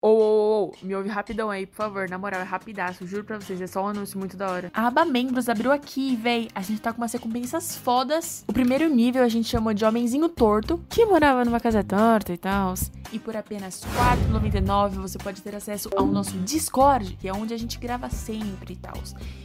Ô, me ouve rapidão aí, por favor. Na moral, é rapidaço. Juro pra vocês, é só um anúncio muito da hora. A aba membros abriu aqui, véi. A gente tá com umas recompensas fodas. O primeiro nível a gente chamou de Homenzinho Torto, que morava numa casa torta e tal. E por apenas R$4,99 você pode ter acesso ao nosso Discord, que é onde a gente grava sempre e tal.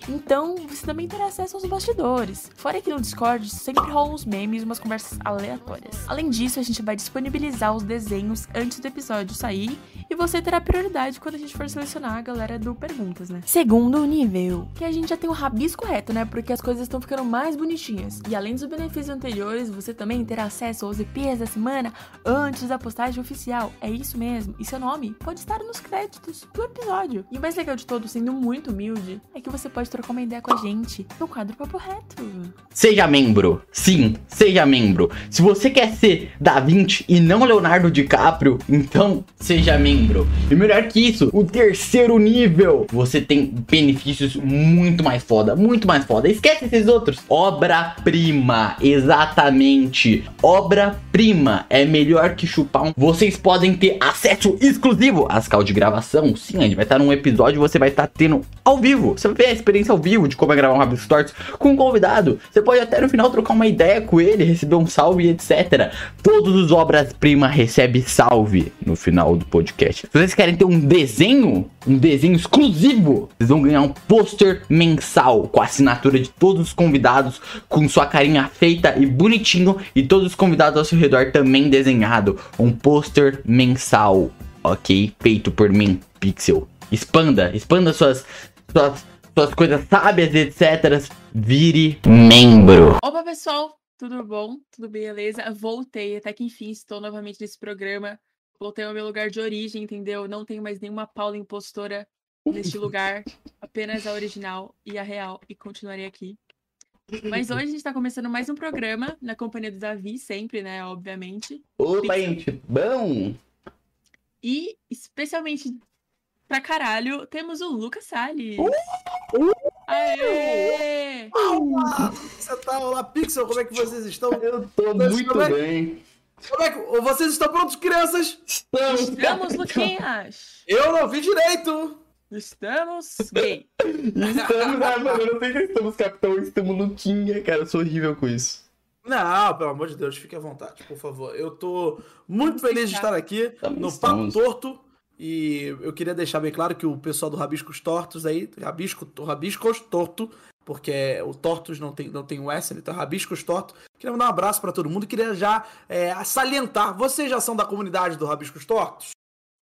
Então, você também terá acesso aos bastidores. Fora que no Discord sempre rolam uns memes e umas conversas aleatórias. Além disso, a gente vai disponibilizar os desenhos antes do episódio sair e você terá prioridade quando a gente for selecionar a galera do Perguntas, né? Segundo nível, que a gente já tem o rabisco reto, né? Porque as coisas estão ficando mais bonitinhas. E além dos benefícios anteriores, você também terá acesso aos EPs da semana antes da postagem oficial. É isso mesmo. E seu nome pode estar nos créditos do episódio. E o mais legal de todo, sendo muito humilde, é que você pode trocar uma ideia com a gente no quadro Papo Reto. Seja membro. Sim, seja membro. Se você quer ser Da Vinci e não Leonardo DiCaprio, então seja membro. E melhor que isso, o terceiro nível, você tem benefícios muito mais foda, muito mais foda. Esquece esses outros. Obra-prima, exatamente. Obra-prima é melhor que chupar um. Vocês podem ter acesso exclusivo às calls de gravação. Sim, a gente vai estar num episódio, você vai estar tendo ao vivo. Você vai ver a experiência ao vivo de como é gravar um Rabisco Tortos com um convidado. Você pode até no final trocar uma ideia com ele, receber um salve, etc. Todos os obras-prima recebem salve no final do podcast. Se vocês querem ter um desenho, um desenho exclusivo, vocês vão ganhar um pôster mensal com a assinatura de todos os convidados, com sua carinha feita e bonitinho, e todos os convidados ao seu redor também desenhado. Um pôster mensal, ok? Feito por mim, Pixel. Expanda, expanda suas, suas, suas coisas sábias, etc. Vire membro. Opa, pessoal! Tudo bom? Tudo beleza? Voltei, até que enfim estou novamente nesse programa. Voltei ao meu lugar de origem, entendeu? Não tenho mais nenhuma Paula impostora neste lugar, apenas a original e a real, e continuarei aqui. Mas hoje a gente tá começando mais um programa na companhia do Davi, sempre, né? Obviamente. Opa, gente, bom? E, especialmente pra caralho, temos o Lucas Salles. Aê! Você tá lá, Pixel, como é que vocês estão? Eu tô Mas muito é bem. Como é que vocês estão prontos, crianças? Estamos, Estamos, Luquinhas! Eu não vi direito. Estamos gay. Estamos, ah, mano, eu não sei se estamos capitão, estamos Luquinha, cara, eu sou horrível com isso. Não, pelo amor de Deus, fique à vontade, por favor. Eu tô muito feliz de estar aqui Também no Papo estamos. Torto. E eu queria deixar bem claro que o pessoal do Rabiscos Tortos aí, Rabisco, Rabiscos Torto, porque o Tortos não tem, não tem o S, então Rabiscos Torto. Queria mandar um abraço pra todo mundo. Queria já é, salientar, vocês já são da comunidade do Rabiscos Tortos?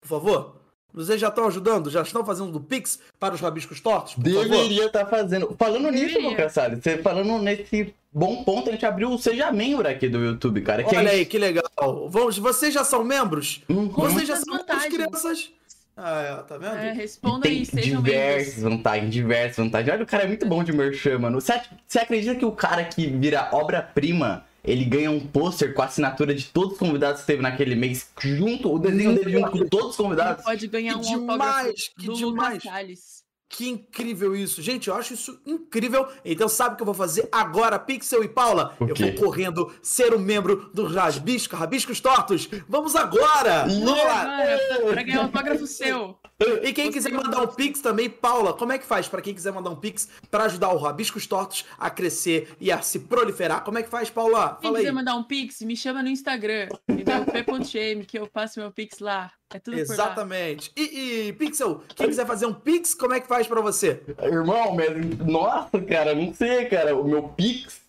Por favor? Vocês já estão ajudando? Já estão fazendo do Pix para os Rabiscos Tortos? Por favor? Deveria estar fazendo. Falando nisso, Deveria. Salles, você falando nesse bom ponto, a gente abriu o Seja Membro aqui do YouTube, cara. que Olha a aí, gente- que legal. Vamos, vocês já são membros? Uhum. Vocês já são membros, crianças? Ah, é, tá vendo? É, E responda tem aí, sejam diversas membros. vantagens, diversas vantagens. Olha, o cara é muito bom de merchan, mano. Você, você acredita que o cara que vira obra-prima, ele ganha um pôster com a assinatura de todos os convidados que teve naquele mês, junto, o desenho dele junto com todos os Ele convidados? pode ganhar um Que autógrafo demais, que do demais. Lucas Salles. Que incrível isso. Gente, eu acho isso incrível. Então sabe o que eu vou fazer agora, Pixel e Paula? O eu vou correndo ser um membro do Rabisco, Rabiscos Tortos. Vamos agora! Mano, pra ganhar um autógrafo seu. E quem Você quiser não mandar um. Pix também, Paula, como é que faz pra quem quiser mandar um Pix pra ajudar o Rabiscos Tortos a crescer e a se proliferar? Como é que faz, Paula? Quem Fala aí. quiser mandar um pix, me chama no Instagram. Entendeu? P.shame, que eu passo meu pix lá. É tudo. Exatamente. E, e, Pixel, quem quiser fazer um Pix, como é que faz pra você? Irmão, mas, nossa, cara, não sei, cara. O meu Pix.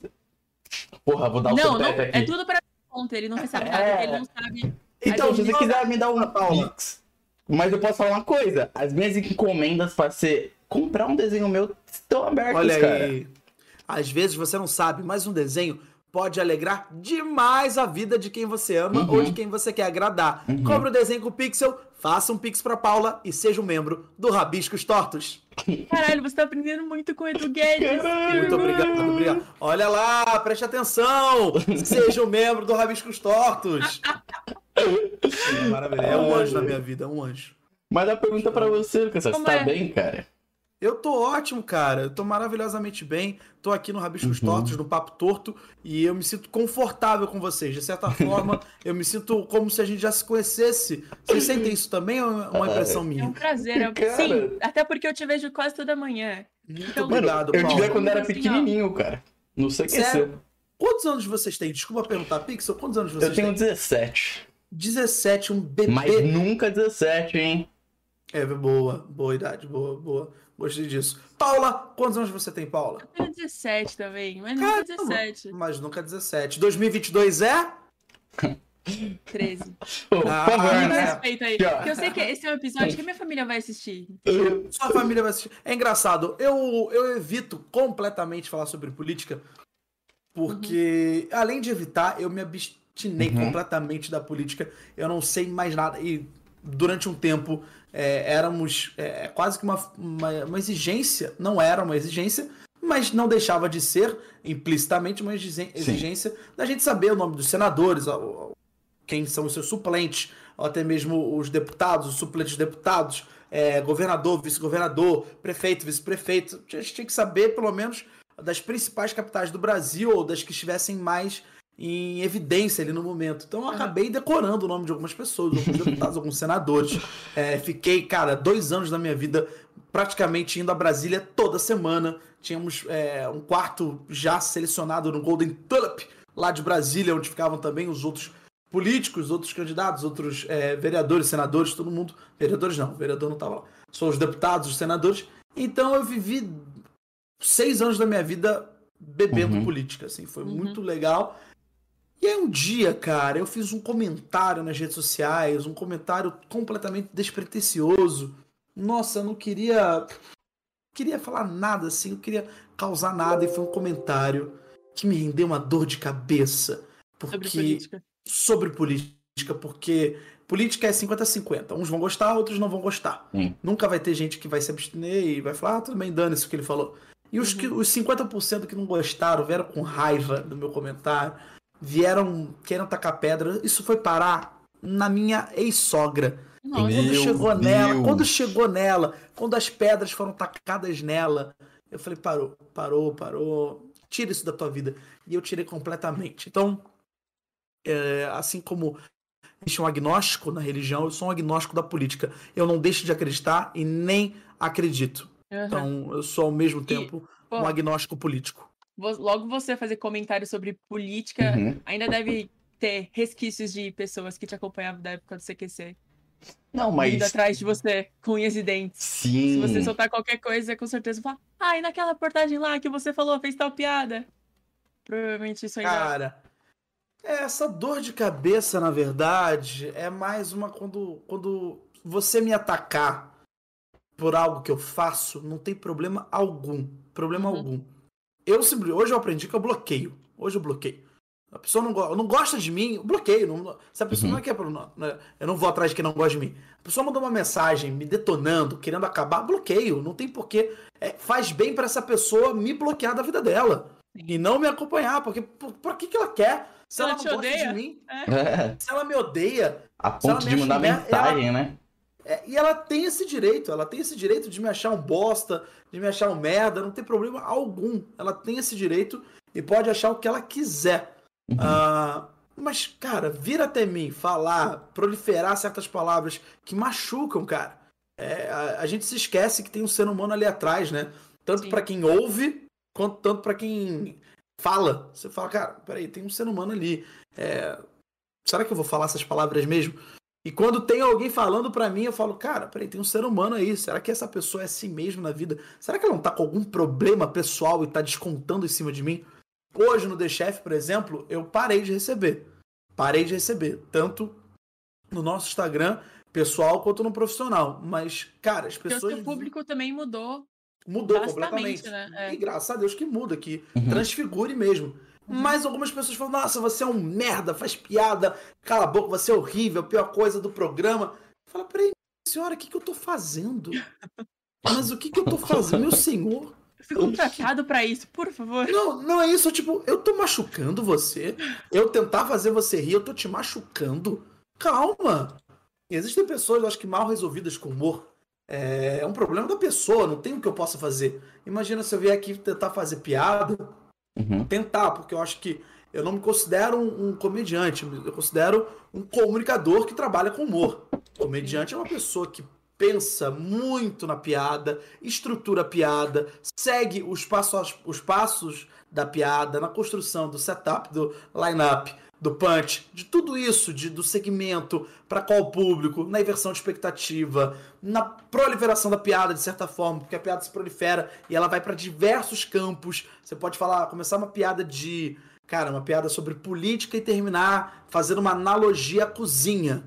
Porra, vou dar o Não, não, aqui. é tudo pra conta. Ele não recebe nada, É. ele não sabe. Então, se você quiser me dar um Paula. Pix. Mas eu posso falar uma coisa: as minhas encomendas pra ser comprar um desenho meu estão abertas, Olha cara. aí. Às vezes você não sabe, mas um desenho pode alegrar demais a vida de quem você ama Uhum. ou de quem você quer agradar. Compre o desenho com o Pixel, faça um Pix pra Paula e seja um membro do Rabiscos Tortos. Caralho, você tá aprendendo muito com o Edu Guedes. Muito obrigado, obrigado. Olha lá, preste atenção. Seja um membro do Rabiscos Tortos. É maravilha. É um anjo na minha vida, é um anjo. Mas a pergunta pra você, Lucas, você tá é? bem, cara? Eu tô ótimo, cara. Eu tô maravilhosamente bem. Tô aqui no Rabiscos Uhum. Tortos, no Papo Torto, e eu me sinto confortável com vocês. De certa forma, eu me sinto como se a gente já se conhecesse. Vocês sentem isso também ou é uma impressão É um minha? prazer. é- Cara. Sim, até porque eu te vejo quase toda manhã. Muito Então, obrigado, eu te Paulo. vi quando era Assim, pequenininho, cara. Não sei o que é. Quantos anos vocês têm? Desculpa perguntar, Pixel. Quantos anos vocês Eu tenho têm? 17. 17, um bebê. Mas nunca 17, hein? É, boa. Boa idade. Boa, boa. Gostei disso. Paula, quantos anos você tem, Paula? Eu tenho 17 também, mas Caramba. nunca 17. Mas nunca 17. 2022 é? 13. Pô, por Ah, favor, é. né? respeita aí. Porque eu sei que esse é um episódio que a minha família vai assistir. Sua família vai assistir. É engraçado, eu, eu evito completamente falar sobre política, porque, além de evitar, eu me abstinei Uhum. completamente da política. Eu não sei mais nada. E durante um tempo é, éramos é, quase que uma, uma, uma exigência, não era uma exigência, mas não deixava de ser implicitamente uma exigência da gente saber o nome dos senadores, quem são os seus suplentes, ou até mesmo os deputados, os suplentes deputados, é, governador, vice-governador, prefeito, vice-prefeito. A gente tinha que saber, pelo menos, das principais capitais do Brasil, ou das que estivessem mais em evidência ali no momento. Então eu acabei decorando o nome de algumas pessoas, alguns deputados, alguns senadores. É, fiquei, cara, dois anos da minha vida praticamente indo a Brasília toda semana. Tínhamos é, um quarto já selecionado no Golden Tulip, lá de Brasília, onde ficavam também os outros políticos, outros candidatos, outros é, vereadores, senadores, todo mundo. Vereadores não, vereador não estava lá. Só os deputados, os senadores. Então eu vivi seis anos da minha vida bebendo Uhum. política, assim, foi Uhum. muito legal. E aí um dia, cara, eu fiz um comentário nas redes sociais, um comentário completamente despretensioso. Nossa, eu não queria queria falar nada assim, não queria causar nada e foi um comentário que me rendeu uma dor de cabeça, porque Sobre política. sobre política, porque política é 50-50. Uns vão gostar, outros não vão gostar. Sim. Nunca vai ter gente que vai se abster e vai falar, ah, tudo bem, dane-se o que ele falou. E os, que, os 50% que não gostaram, vieram com raiva do meu comentário, vieram querendo tacar pedra. Isso foi parar na minha ex-sogra. Quando chegou nela, Deus. quando chegou nela, quando as pedras foram tacadas nela, eu falei, parou, parou, parou. Tira isso da tua vida. E eu tirei completamente. Então, é, assim como existe um agnóstico na religião, eu sou um agnóstico da política. Eu não deixo de acreditar e nem acredito. Aham. Então, eu sou ao mesmo tempo pô, um agnóstico político. Logo você fazer comentário sobre política, Uhum. ainda deve ter resquícios de pessoas que te acompanhavam da época do CQC. Não, Indo mas. atrás de você, com unhas e dentes. Se Sim. você soltar qualquer coisa, com certeza vai falar, ah, e naquela portagem lá que você falou, fez tal piada. Provavelmente isso ainda. Cara, essa dor de cabeça, na verdade, é mais uma quando, quando você me atacar por algo que eu faço, não tem problema algum. Problema Uhum. algum. Eu sempre, hoje eu aprendi que eu bloqueio. Hoje eu bloqueio. A pessoa não, go- não gosta de mim, eu bloqueio. Não, se a pessoa Uhum. não é que é, não, né, eu não vou atrás de quem não gosta de mim. A pessoa mandou uma mensagem me detonando, querendo acabar, bloqueio. Não tem porquê. É, faz bem pra essa pessoa me bloquear da vida dela. E não me acompanhar, porque por, por que, que ela quer? Se Ela ela, te não gosta odeia? de mim, É, se ela me odeia, a ela ponto de mandar mensagem, né? É, e ela tem esse direito, ela tem esse direito de me achar um bosta, de me achar um merda, não tem problema algum. Ela tem esse direito e pode achar o que ela quiser. Uhum. Ah, mas, cara, vir até mim, falar, proliferar certas palavras que machucam, cara. É, a, a gente se esquece que tem um ser humano ali atrás, né? Tanto pra quem ouve, quanto tanto pra quem fala. Você fala, cara, peraí, tem um ser humano ali. É, será que eu vou falar essas palavras mesmo? E quando tem alguém falando pra mim, eu falo, cara, peraí, tem um ser humano aí. Será que essa pessoa é assim mesmo na vida? Será que ela não tá com algum problema pessoal e tá descontando em cima de mim? Hoje no The Chef, por exemplo, eu parei de receber. Parei de receber. Tanto no nosso Instagram pessoal quanto no profissional. Mas, cara, as o pessoas. seu público também mudou Mudou completamente. né? É. E graças a Deus que muda, que Uhum. transfigure mesmo. Mas algumas pessoas falam, nossa, você é um merda, faz piada, cala a boca, você é horrível, a pior coisa do programa. Fala, peraí, senhora, o que, que eu tô fazendo? Mas o que, que eu tô fazendo, meu senhor? Eu fui contratado pra isso, por favor. Não, não é isso, tipo, eu tô machucando você. Eu tentar fazer você rir, eu tô te machucando. Calma. Existem pessoas, eu acho que mal resolvidas com humor. É, é um problema da pessoa, não tem o que eu possa fazer. Imagina se eu vier aqui tentar fazer piada, Uhum. tentar, porque eu acho que eu não me considero um, um comediante, eu considero um comunicador que trabalha com humor. Comediante é uma pessoa que pensa muito na piada, estrutura a piada, segue os passos, os passos da piada, na construção do setup, do line-up, do punch, de tudo isso, de, do segmento, para qual público, na inversão de expectativa, na proliferação da piada, de certa forma, porque a piada se prolifera e ela vai para diversos campos. Você pode falar, começar uma piada de. Cara, uma piada sobre política e terminar fazendo uma analogia à cozinha.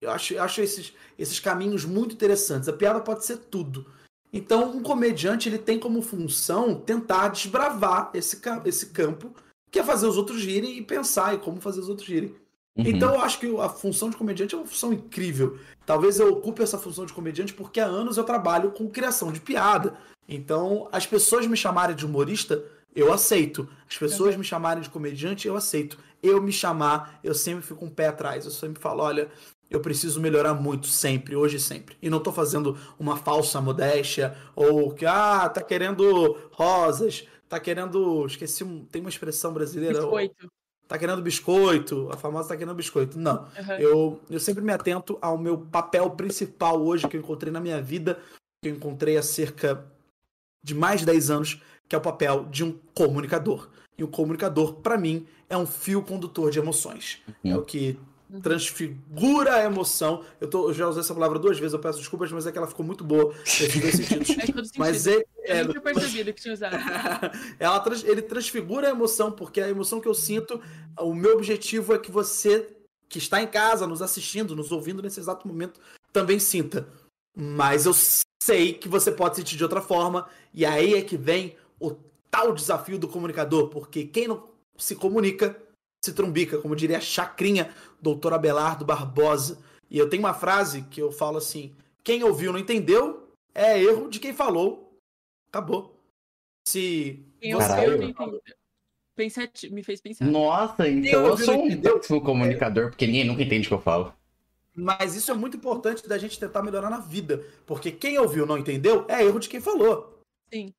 Eu acho, eu acho esses, esses caminhos muito interessantes. A piada pode ser tudo. Então, um comediante ele tem como função tentar desbravar esse, esse campo, que é fazer os outros rirem e pensar em como fazer os outros rirem. Uhum. Então, eu acho que a função de comediante é uma função incrível. Talvez eu ocupe essa função de comediante porque há anos eu trabalho com criação de piada. Então, as pessoas me chamarem de humorista, eu aceito. As pessoas Uhum. me chamarem de comediante, eu aceito. Eu me chamar, eu sempre fico um pé atrás. Eu sempre falo, olha, eu preciso melhorar muito, sempre, hoje e sempre. E não tô fazendo uma falsa modéstia, ou que, ah, tá querendo rosas, tá querendo. Esqueci, um- tem uma expressão brasileira. Biscoito. Tá querendo biscoito, a famosa tá querendo biscoito. Não. Uhum. Eu, eu sempre me atento ao meu papel principal hoje que eu encontrei na minha vida, que eu encontrei há cerca de mais de 10 anos, que é o papel de um comunicador. E o comunicador, para mim, é um fio condutor de emoções. Uhum. É o que transfigura a emoção. Eu, tô, eu já usei essa palavra duas vezes, eu peço desculpas, mas é que ela ficou muito boa nesses dois sentidos. Faz todo sentido. Mas é, é, Eu tinha percebido que tinha usado. ela ele transfigura a emoção, porque a emoção que eu sinto, o meu objetivo é que você que está em casa, nos assistindo, nos ouvindo nesse exato momento, também sinta. Mas eu sei que você pode sentir de outra forma, e aí é que vem o tal desafio do comunicador, porque quem não se comunica se trumbica, como diria a chacrinha doutor Abelardo Barbosa. E eu tenho uma frase que eu falo assim: quem ouviu não entendeu, é erro de quem falou. Acabou. Se Quem ouviu, não entendeu. Pensati- me fez pensar. Nossa, então Eu eu sou um entendeu? péssimo comunicador, porque ninguém nunca entende o que eu falo. Mas isso é muito importante da gente tentar melhorar na vida. Porque quem ouviu não entendeu é erro de quem falou. Sim.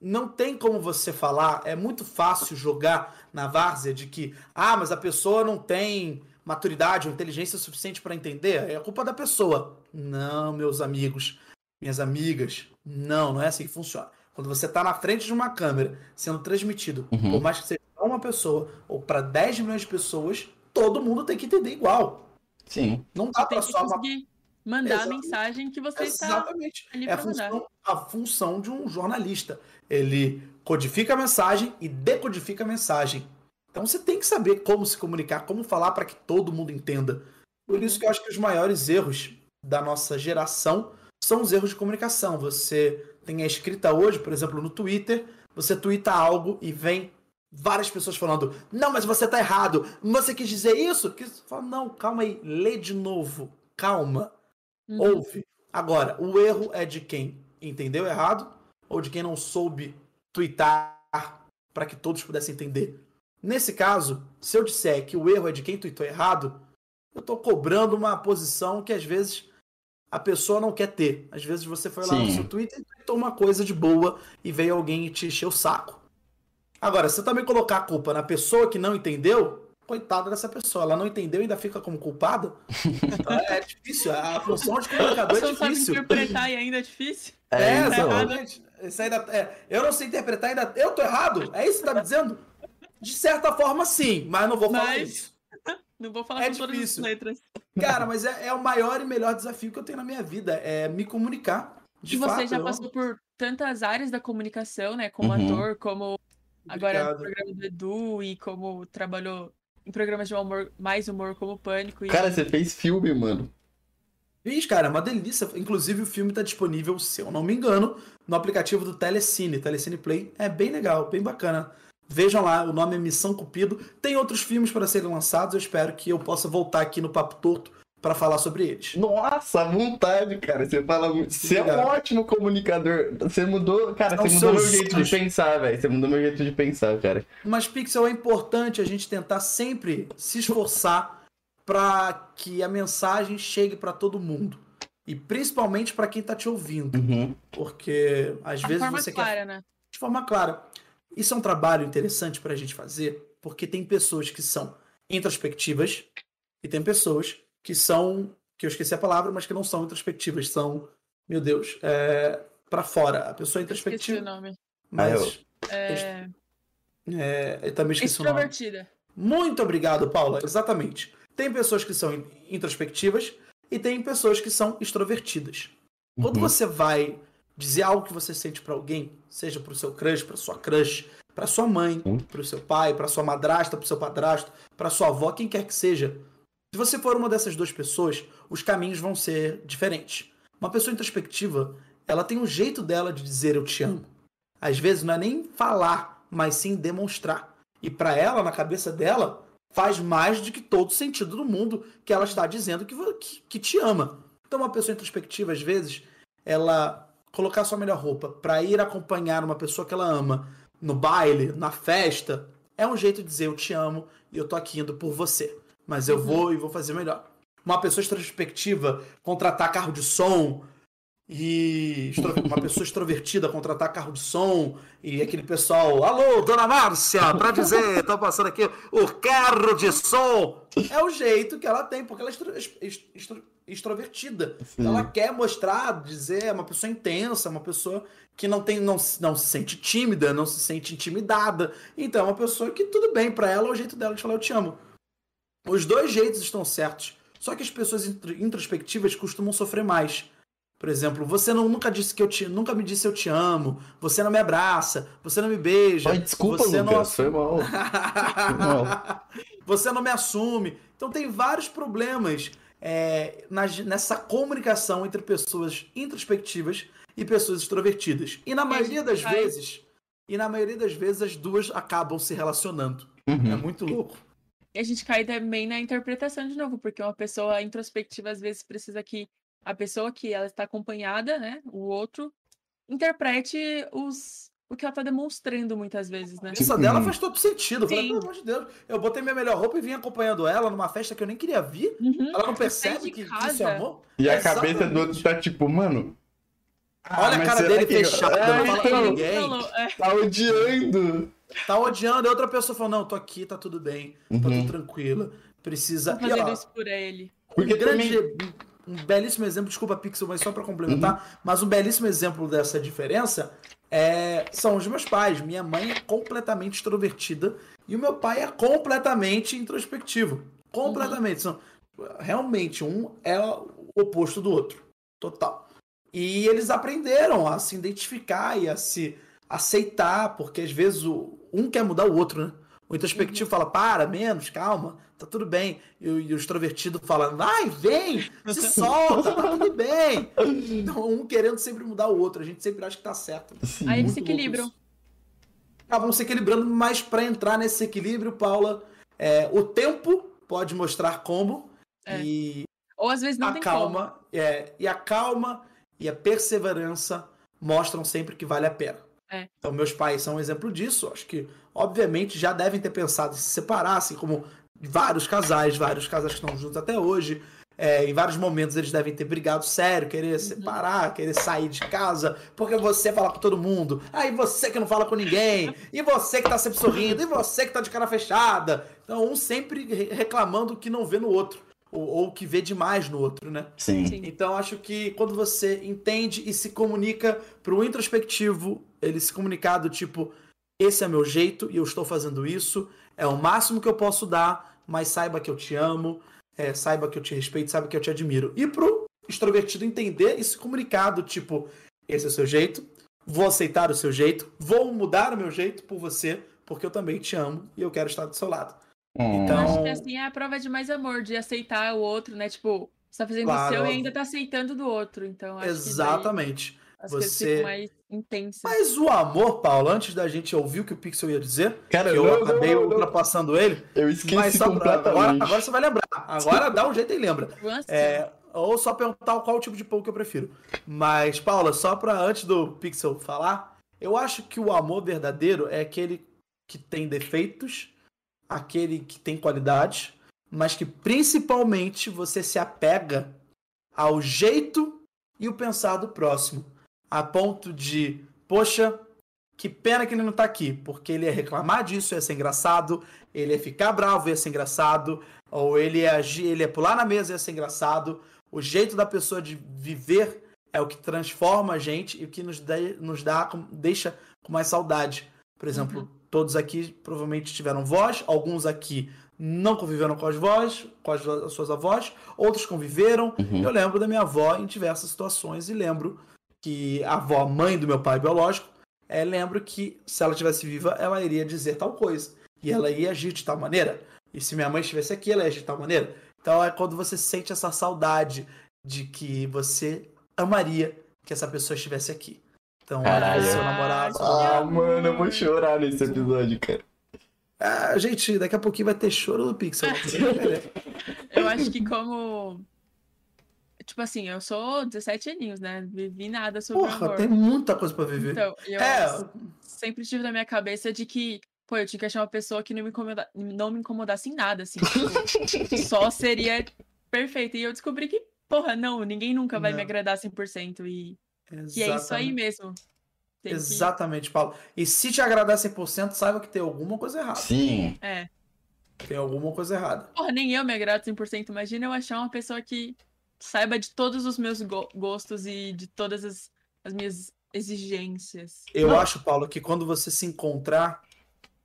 Não tem como você falar, é muito fácil jogar na várzea de que, ah, mas a pessoa não tem maturidade ou inteligência suficiente para entender, é culpa da pessoa. Não, meus amigos, minhas amigas, não, não é assim que funciona. Quando você está na frente de uma câmera sendo transmitido, Uhum. por mais que seja pra uma pessoa ou para 10 milhões de pessoas, todo mundo tem que entender igual. Sim. Não dá para só uma mandar a mensagem que você está. Exatamente. É a função, a função de um jornalista. Ele codifica a mensagem e decodifica a mensagem. Então você tem que saber como se comunicar, como falar para que todo mundo entenda. Por isso que eu acho que os maiores erros da nossa geração são os erros de comunicação. Você tem a escrita hoje, por exemplo, no Twitter, você twitta algo e vem várias pessoas falando: "Não, mas você tá errado. Você quis dizer isso?" Que fala: "Não, calma aí, lê de novo. Calma." Uhum. Ouve. Agora, o erro é de quem entendeu errado ou de quem não soube twittar para que todos pudessem entender. Nesse caso, se eu disser que o erro é de quem tweetou errado, eu estou cobrando uma posição que às vezes a pessoa não quer ter. Às vezes você foi lá no Sim. seu Twitter e tweetou uma coisa de boa e veio alguém e te encher o saco. Agora, se você também colocar a culpa na pessoa que não entendeu, coitada dessa pessoa. Ela não entendeu e ainda fica como culpada. Então, é difícil. A função de comunicador Você é não sabe difícil. interpretar e ainda é difícil. É, então. exatamente. Isso ainda, é, eu não sei interpretar ainda. Eu tô errado? É isso que você tá me dizendo? De certa forma, sim, mas não vou falar Mas- isso. Não vou falar É com todas as difícil. letras. Cara, mas é, é o maior e melhor desafio que eu tenho na minha vida. É me comunicar. De e você fato, já eu- passou por tantas áreas da comunicação, né? Como Uhum. ator, como agora no Obrigado. programa do Edu e como trabalhou em programas de humor, mais humor como Pânico. E... Cara, você fez filme, mano. Fiz, cara, é uma delícia. Inclusive, o filme tá disponível, se eu não me engano, no aplicativo do Telecine. Telecine Play é bem legal, bem bacana. Vejam lá, o nome é Missão Cupido. Tem outros filmes para serem lançados, eu espero que eu possa voltar aqui no Papo Torto para falar sobre eles. Nossa, à vontade, cara. Você fala muito. Você é um ótimo comunicador. Você mudou. Cara, São você mudou meu jeito de pensar, velho. Você mudou meu jeito de pensar, cara. Mas, Pixel, é importante a gente tentar sempre se esforçar para que a mensagem chegue para todo mundo. E principalmente para quem tá te ouvindo. Uhum. Porque às De vezes forma você clara, quer. né? De forma clara. Isso é um trabalho interessante pra gente fazer, porque tem pessoas que são introspectivas e tem pessoas que são. que eu esqueci a palavra, mas que não são introspectivas. São, meu Deus, é, para fora. A pessoa é Esqueci o introspectiva. nome. Mas. É... É, eu também esqueci o nome. Extrovertida. Muito obrigado, Paula. Exatamente. Tem pessoas que são in- introspectivas e tem pessoas que são extrovertidas. Quando Uhum. você vai dizer algo que você sente pra alguém, seja pro seu crush, pra sua crush, pra sua mãe, Sim. pro seu pai, pra sua madrasta, pro seu padrasto, pra sua avó, quem quer que seja, se você for uma dessas duas pessoas, os caminhos vão ser diferentes. Uma pessoa introspectiva, ela tem um jeito dela de dizer eu te amo. Às vezes não é nem falar, mas sim demonstrar. E pra ela, na cabeça dela, faz mais do que todo sentido do mundo que ela está dizendo que, que, que te ama. Então, uma pessoa introspectiva, às vezes, ela colocar sua melhor roupa pra ir acompanhar uma pessoa que ela ama no baile, na festa, é um jeito de dizer eu te amo e eu tô aqui indo por você. Mas eu vou e vou fazer melhor. Uma pessoa introspectiva contratar carro de som e uma pessoa extrovertida contratar carro de som e aquele pessoal, alô, dona Márcia, pra dizer, tô passando aqui o carro de som. É o jeito que ela tem, porque ela é extro- extro- extro- extrovertida. Ela quer mostrar, dizer, é uma pessoa intensa, uma pessoa que não tem não, não se sente tímida, não se sente intimidada. Então, é uma pessoa que tudo bem pra ela, é o jeito dela de falar eu te amo. Os dois jeitos estão certos. Só que as pessoas intro- introspectivas costumam sofrer mais. Por exemplo, você não, nunca disse que eu te, nunca me disse eu te amo. Você não me abraça. Você não me beija. Ai, desculpa, você Lucas. Foi mal. mal. você não me assume. Então tem vários problemas é, nas- nessa comunicação entre pessoas introspectivas e pessoas extrovertidas. E na maioria das vezes, e na maioria das vezes as duas acabam se relacionando. É Uhum. muito louco. E a gente cai também na interpretação de novo, porque uma pessoa introspectiva às vezes precisa que a pessoa que ela está acompanhada, né, o outro, interprete os o que ela está demonstrando muitas vezes, né? Isso Uhum. dela faz todo sentido. Eu falei, Sim. pelo amor de Deus, eu botei minha melhor roupa e vim acompanhando ela numa festa que eu nem queria vir. Uhum. Ela não percebe que, que isso é amor. E a Exatamente. cabeça do outro tá tipo, mano. ah, Olha a mas cara dele fechada, É, não fala então, ninguém. Falou, é, Tá odiando. Tá odiando, e outra pessoa falou: Não, tô aqui, tá tudo bem, tá Uhum. tudo tranquilo. Precisa. tô E, fazendo ó, isso por ele. Porque um grande. Um belíssimo exemplo, desculpa, Pixel, mas só pra complementar, Uhum. mas um belíssimo exemplo dessa diferença é, são os meus pais. Minha mãe é completamente extrovertida e o meu pai é completamente introspectivo. Completamente. São, realmente, um é o oposto do outro. Total. E eles aprenderam a se identificar e a se aceitar, porque às vezes o, um quer mudar o outro, né? O introspectivo fala, para, menos, calma, tá tudo bem. E o, e o extrovertido fala, vai, vem, se solta, tá tudo bem. Então, um querendo sempre mudar o outro, a gente sempre acha que tá certo. Sim. Aí eles se equilibram. Acabam se equilibrando, mas para entrar nesse equilíbrio, Paula, é, o tempo pode mostrar como É. e Ou às vezes não a tem como. calma, é, e a calma e a perseverança mostram sempre que vale a pena. É. Então, meus pais são um exemplo disso. Acho que, obviamente, já devem ter pensado em se separar, assim como vários casais, vários casais que estão juntos até hoje. É, em vários momentos eles devem ter brigado sério, querer separar, querer sair de casa, porque você fala com todo mundo, aí você que não fala com ninguém, e você que tá sempre sorrindo, e você que tá de cara fechada. Então, um sempre re- reclamando o que não vê no outro, ou, ou o que vê demais no outro, né? Sim. Sim. Então acho que quando você entende e se comunica pro introspectivo, ele se comunicar do tipo, esse é meu jeito e eu estou fazendo isso, é o máximo que eu posso dar, mas saiba que eu te amo, é, saiba que eu te respeito, saiba que eu te admiro. E pro extrovertido entender e se comunicar do tipo, esse é o seu jeito, vou aceitar o seu jeito, vou mudar o meu jeito por você, porque eu também te amo e eu quero estar do seu lado. Hum. Então- Eu acho que assim é a prova de mais amor, de aceitar o outro, né? Tipo, você tá fazendo Claro, o seu e ainda tá aceitando do outro. Então, acho que daí As coisas Você- ficam mais intensas. Mas o amor, Paulo, antes da gente ouvir o que o Pixel ia dizer, Cara, que eu não, acabei não, não. ultrapassando ele, Eu esqueci completamente. agora, agora você vai lembrar. Agora dá um jeito e lembra. É, ou só perguntar qual tipo de pão que eu prefiro. Mas, Paula, só pra antes do Pixel falar, eu acho que o amor verdadeiro é aquele que tem defeitos, aquele que tem qualidades, mas que principalmente você se apega ao jeito e o pensar do próximo. A ponto de, poxa, que pena que ele não tá aqui, porque ele ia reclamar disso, ia ser engraçado, ele ia ficar bravo, ia ser engraçado, ou ele ia agir, ele ia pular na mesa, ia ser engraçado. O jeito da pessoa de viver é o que transforma a gente e o que nos, de, nos dá, deixa com mais saudade. Por exemplo, uhum. todos aqui provavelmente tiveram voz, alguns aqui não conviveram com as vós, com as, as suas avós, outros conviveram. Uhum. Eu lembro da minha avó em diversas situações e lembro que a avó, mãe do meu pai biológico, é, lembro que se ela estivesse viva, ela iria dizer tal coisa. E ela ia agir de tal maneira. E se minha mãe estivesse aqui, ela ia agir de tal maneira. Então é quando você sente essa saudade de que você amaria que essa pessoa estivesse aqui. Então, Caralho. seu namorado. Ah, mano, eu vou chorar nesse episódio, cara. Ah, gente, daqui a pouquinho vai ter choro no Pixel. eu acho que como. Tipo assim, eu sou 17 aninhos, né? Vivi nada sobre Porra, amor. tem muita coisa pra viver. Então, eu é... sempre tive na minha cabeça de que, pô, eu tinha que achar uma pessoa que não me, incomoda... não me incomodasse em nada, assim. Tipo, só seria perfeita. E eu descobri que, porra, não, ninguém nunca vai não. me agradar 100%. E, e é isso aí mesmo. Tem Exatamente, que... Paulo. E se te agradar 100%, saiba que tem alguma coisa errada. Sim. É. Tem alguma coisa errada. Porra, nem eu me agrado 100%. Imagina eu achar uma pessoa que saiba de todos os meus go gostos e de todas as, as minhas exigências. Eu Não. acho, Paulo, que quando você se encontrar,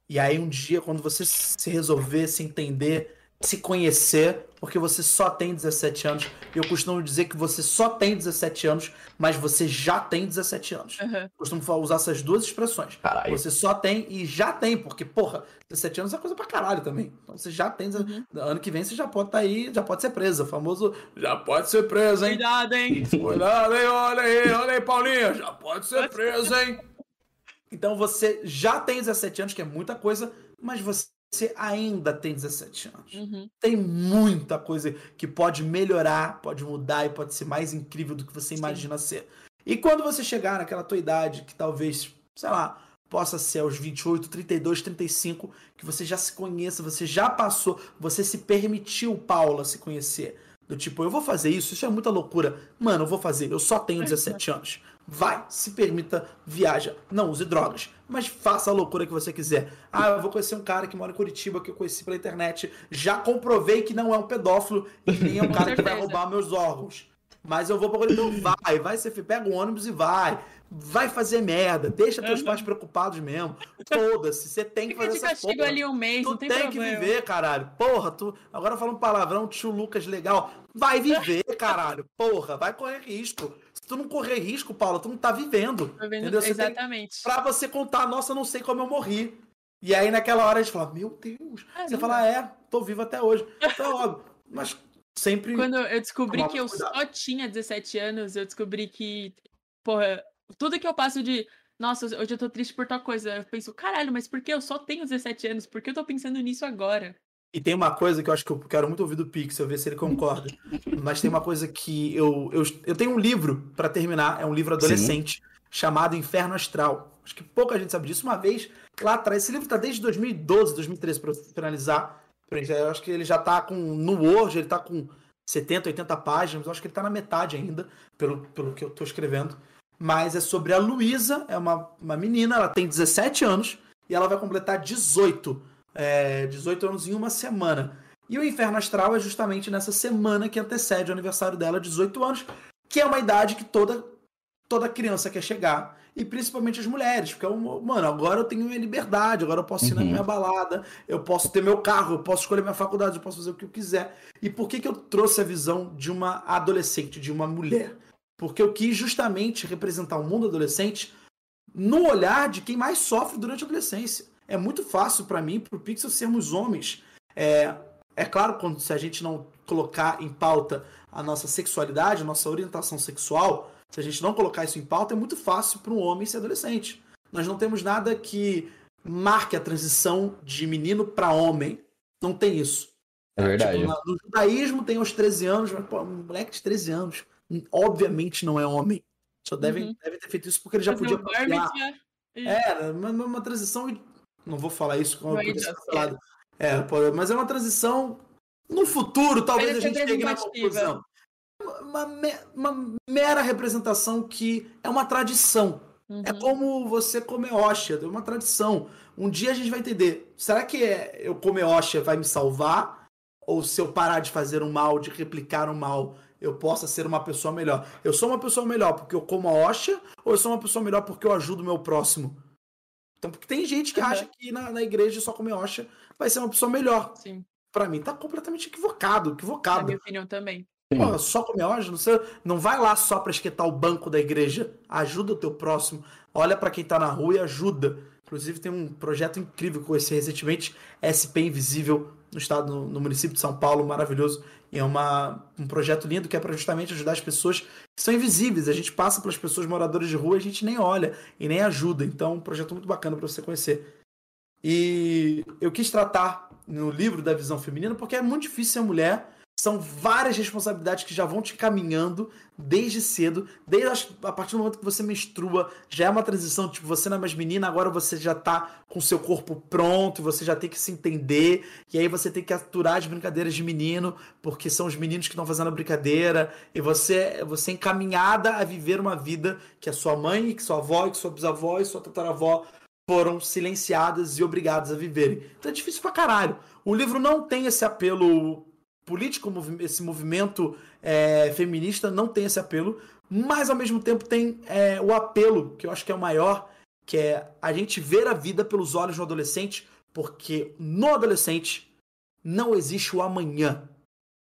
e aí um dia, quando você se resolver, se entender, se conhecer, porque você só tem 17 anos. Eu costumo dizer que você só tem 17 anos, mas você já tem 17 anos. Uhum. Costumo usar essas duas expressões. Caralho. Você só tem e já tem, porque, porra, 17 anos é coisa pra caralho também. Então você já tem. Uhum. Ano que vem você já pode estar tá aí, já pode ser presa. O famoso já pode ser presa, hein? Cuidado, hein? Cuidado, hein? Olha aí, olha aí, Paulinha. Já pode ser presa, hein? Então você já tem 17 anos, que é muita coisa, mas você você ainda tem 17 anos. Uhum. Tem muita coisa que pode melhorar, pode mudar e pode ser mais incrível do que você Sim. imagina ser. E quando você chegar naquela tua idade, que talvez, sei lá, possa ser aos 28, 32, 35, que você já se conheça, você já passou, você se permitiu, Paula, se conhecer. Do tipo, eu vou fazer isso, isso é muita loucura. Mano, eu vou fazer, eu só tenho 17 anos. Vai, se permita, viaja. Não use drogas, mas faça a loucura que você quiser. Ah, eu vou conhecer um cara que mora em Curitiba, que eu conheci pela internet. Já comprovei que não é um pedófilo e nem é um cara que vai roubar meus órgãos. Mas eu vou pra Curitiba. Então vai, vai, você pega o ônibus e vai. Vai fazer merda. Deixa teus pais preocupados mesmo. Foda-se, você tem que fazer essa porra. ali um mês, tu não tem, tem que viver, caralho. Porra, tu. Agora falando palavrão, tio Lucas legal. Vai viver, caralho. Porra, vai correr risco. Se tu não correr risco, Paulo, tu não tá vivendo. Tô vendo entendeu? Você exatamente. Tem, pra você contar, nossa, não sei como eu morri. E aí naquela hora a gente fala, meu Deus. Ah, você fala, é, tô vivo até hoje. Então, óbvio. Mas sempre. Quando eu descobri que eu cuidado. só tinha 17 anos, eu descobri que, porra, tudo que eu passo de. Nossa, hoje eu tô triste por tal coisa. Eu penso, caralho, mas por que eu só tenho 17 anos? Por que eu tô pensando nisso agora? E tem uma coisa que eu acho que eu quero muito ouvir do Pixel, ver se ele concorda. Mas tem uma coisa que eu. Eu, eu tenho um livro para terminar, é um livro adolescente, Sim. chamado Inferno Astral. Acho que pouca gente sabe disso. Uma vez, lá atrás, esse livro tá desde 2012, 2013, para finalizar. Eu acho que ele já tá com. No Word, ele tá com 70, 80 páginas. Eu acho que ele tá na metade ainda, pelo, pelo que eu tô escrevendo. Mas é sobre a Luísa, é uma, uma menina, ela tem 17 anos e ela vai completar 18 é, 18 anos em uma semana. E o Inferno Astral é justamente nessa semana que antecede o aniversário dela, 18 anos, que é uma idade que toda, toda criança quer chegar. E principalmente as mulheres, porque, eu, mano, agora eu tenho minha liberdade, agora eu posso ir uhum. na minha balada, eu posso ter meu carro, eu posso escolher minha faculdade, eu posso fazer o que eu quiser. E por que, que eu trouxe a visão de uma adolescente, de uma mulher? Porque eu quis justamente representar o mundo adolescente no olhar de quem mais sofre durante a adolescência é muito fácil para mim, para o Pixel, sermos homens. É, é claro, quando se a gente não colocar em pauta a nossa sexualidade, a nossa orientação sexual, se a gente não colocar isso em pauta, é muito fácil para um homem ser adolescente. Nós não temos nada que marque a transição de menino para homem. Não tem isso. É verdade. Tipo, no judaísmo tem os 13 anos, mas pô, um moleque de 13 anos, obviamente não é homem. Só deve, uhum. deve ter feito isso porque ele já mas podia passear. É, uma, uma transição não vou falar isso como eu falado. É, mas é uma transição no futuro, talvez a gente chegue na conclusão. uma, uma mera representação que é uma tradição. É uhum. É como você comer hóstia, é uma tradição. Um dia a gente vai entender, será que é, eu comer hóstia vai me salvar? Ou se eu parar de fazer um mal, de replicar um mal, eu possa ser uma pessoa melhor? Eu sou uma pessoa melhor porque eu como a hóstia? Ou eu sou uma pessoa melhor porque eu ajudo o meu próximo? Então, porque tem gente que uhum. acha que na, na igreja só comer hóstia vai ser uma pessoa melhor. Sim. Pra mim tá completamente equivocado, equivocado. Na minha opinião também. Pô, só comer hóstia, não, sei, não vai lá só pra esquentar o banco da igreja. Ajuda o teu próximo. Olha para quem tá na rua e ajuda. Inclusive tem um projeto incrível com esse recentemente, SP Invisível, no estado, no, no município de São Paulo, maravilhoso. É uma, um projeto lindo que é para justamente ajudar as pessoas que são invisíveis. A gente passa pelas pessoas moradoras de rua a gente nem olha e nem ajuda. Então, um projeto muito bacana para você conhecer. E eu quis tratar no livro da visão feminina porque é muito difícil ser mulher são várias responsabilidades que já vão te caminhando desde cedo, desde a partir do momento que você menstrua, já é uma transição, tipo, você não é mais menina, agora você já tá com seu corpo pronto, você já tem que se entender, e aí você tem que aturar as brincadeiras de menino, porque são os meninos que estão fazendo a brincadeira, e você, você é encaminhada a viver uma vida que a sua mãe, que sua avó, que sua bisavó e sua tataravó foram silenciadas e obrigadas a viverem. Então é difícil pra caralho. O livro não tem esse apelo político, esse movimento é, feminista não tem esse apelo, mas ao mesmo tempo tem é, o apelo, que eu acho que é o maior, que é a gente ver a vida pelos olhos do adolescente, porque no adolescente não existe o amanhã.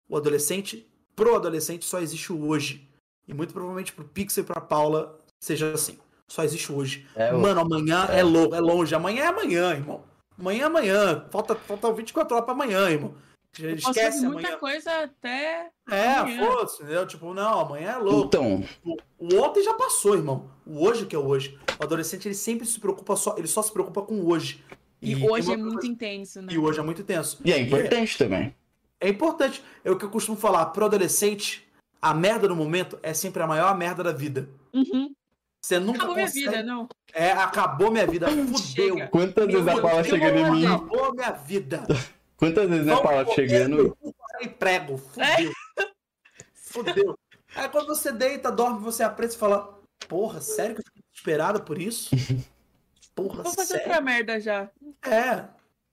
O adolescente, pro adolescente, só existe o hoje. E muito provavelmente pro Pixel e pra Paula seja assim. Só existe hoje. É, Mano, amanhã é. é, louco, é longe. Amanhã é amanhã, irmão. Amanhã é amanhã. Falta, falta 24 horas pra amanhã, irmão. Já esquece muita amanhã. coisa até. É, foda-se, entendeu? Tipo, não, amanhã é louco. Então. O, ontem já passou, irmão. O hoje que é o hoje. O adolescente, ele sempre se preocupa só. Ele só se preocupa com o hoje. E, e hoje é muito intenso, né? E hoje é muito intenso. E é importante e também. É importante. É o que eu costumo falar. Pro adolescente, a merda no momento é sempre a maior merda da vida. Uhum. Você nunca acabou consegue... minha vida, não. É, acabou minha vida. Fudeu. Quantas vezes a Paula chegando em mim? Acabou minha vida. Quantas vezes a Paula chegando e prego. Fudeu. É? Fudeu. Aí quando você deita, dorme, você aprende e fala: Porra, sério que eu fiquei desesperado por isso? Porra, Vou fazer sério? outra merda já. É.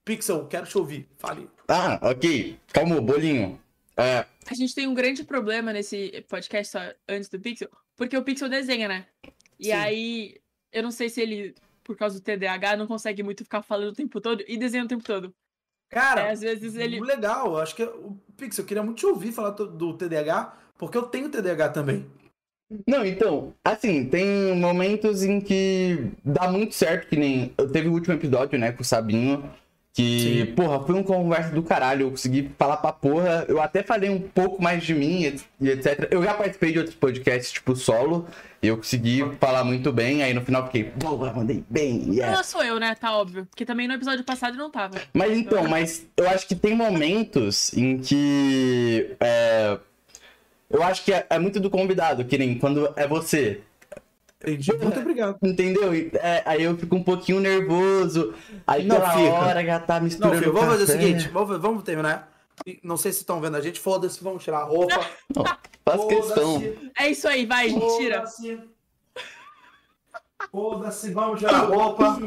Pixel, quero te ouvir. Fale. Ah, ok. Calma, bolinho. É... A gente tem um grande problema nesse podcast só antes do Pixel, porque o Pixel desenha, né? E Sim. aí, eu não sei se ele, por causa do TDAH, não consegue muito ficar falando o tempo todo e desenha o tempo todo. Cara, é, às vezes ele. Legal, acho que o Pix, eu queria muito te ouvir falar do TDAH, porque eu tenho TDAH também. Não, então, assim, tem momentos em que dá muito certo, que nem. Eu teve o último episódio, né, com o Sabinho. Que, Sim. porra, foi uma conversa do caralho. Eu consegui falar pra porra. Eu até falei um pouco mais de mim e etc. Eu já participei de outros podcasts, tipo solo. E eu consegui falar muito bem. Aí no final fiquei, porra, mandei bem. Yeah. Não sou eu, né? Tá óbvio. Porque também no episódio passado não tava. Mas então, então mas eu acho que tem momentos em que. É, eu acho que é, é muito do convidado, que nem quando é você. Entendi. Muito obrigado. Entendeu? É, aí eu fico um pouquinho nervoso. Aí não pela fica. hora já tá misturando. Não, filho, vamos fazer o seguinte: vamos, vamos terminar. Não sei se estão vendo a gente. Foda-se, vamos tirar a roupa. Não, faz questão. É isso aí, vai, tira. Foda-se, vamos tirar a roupa.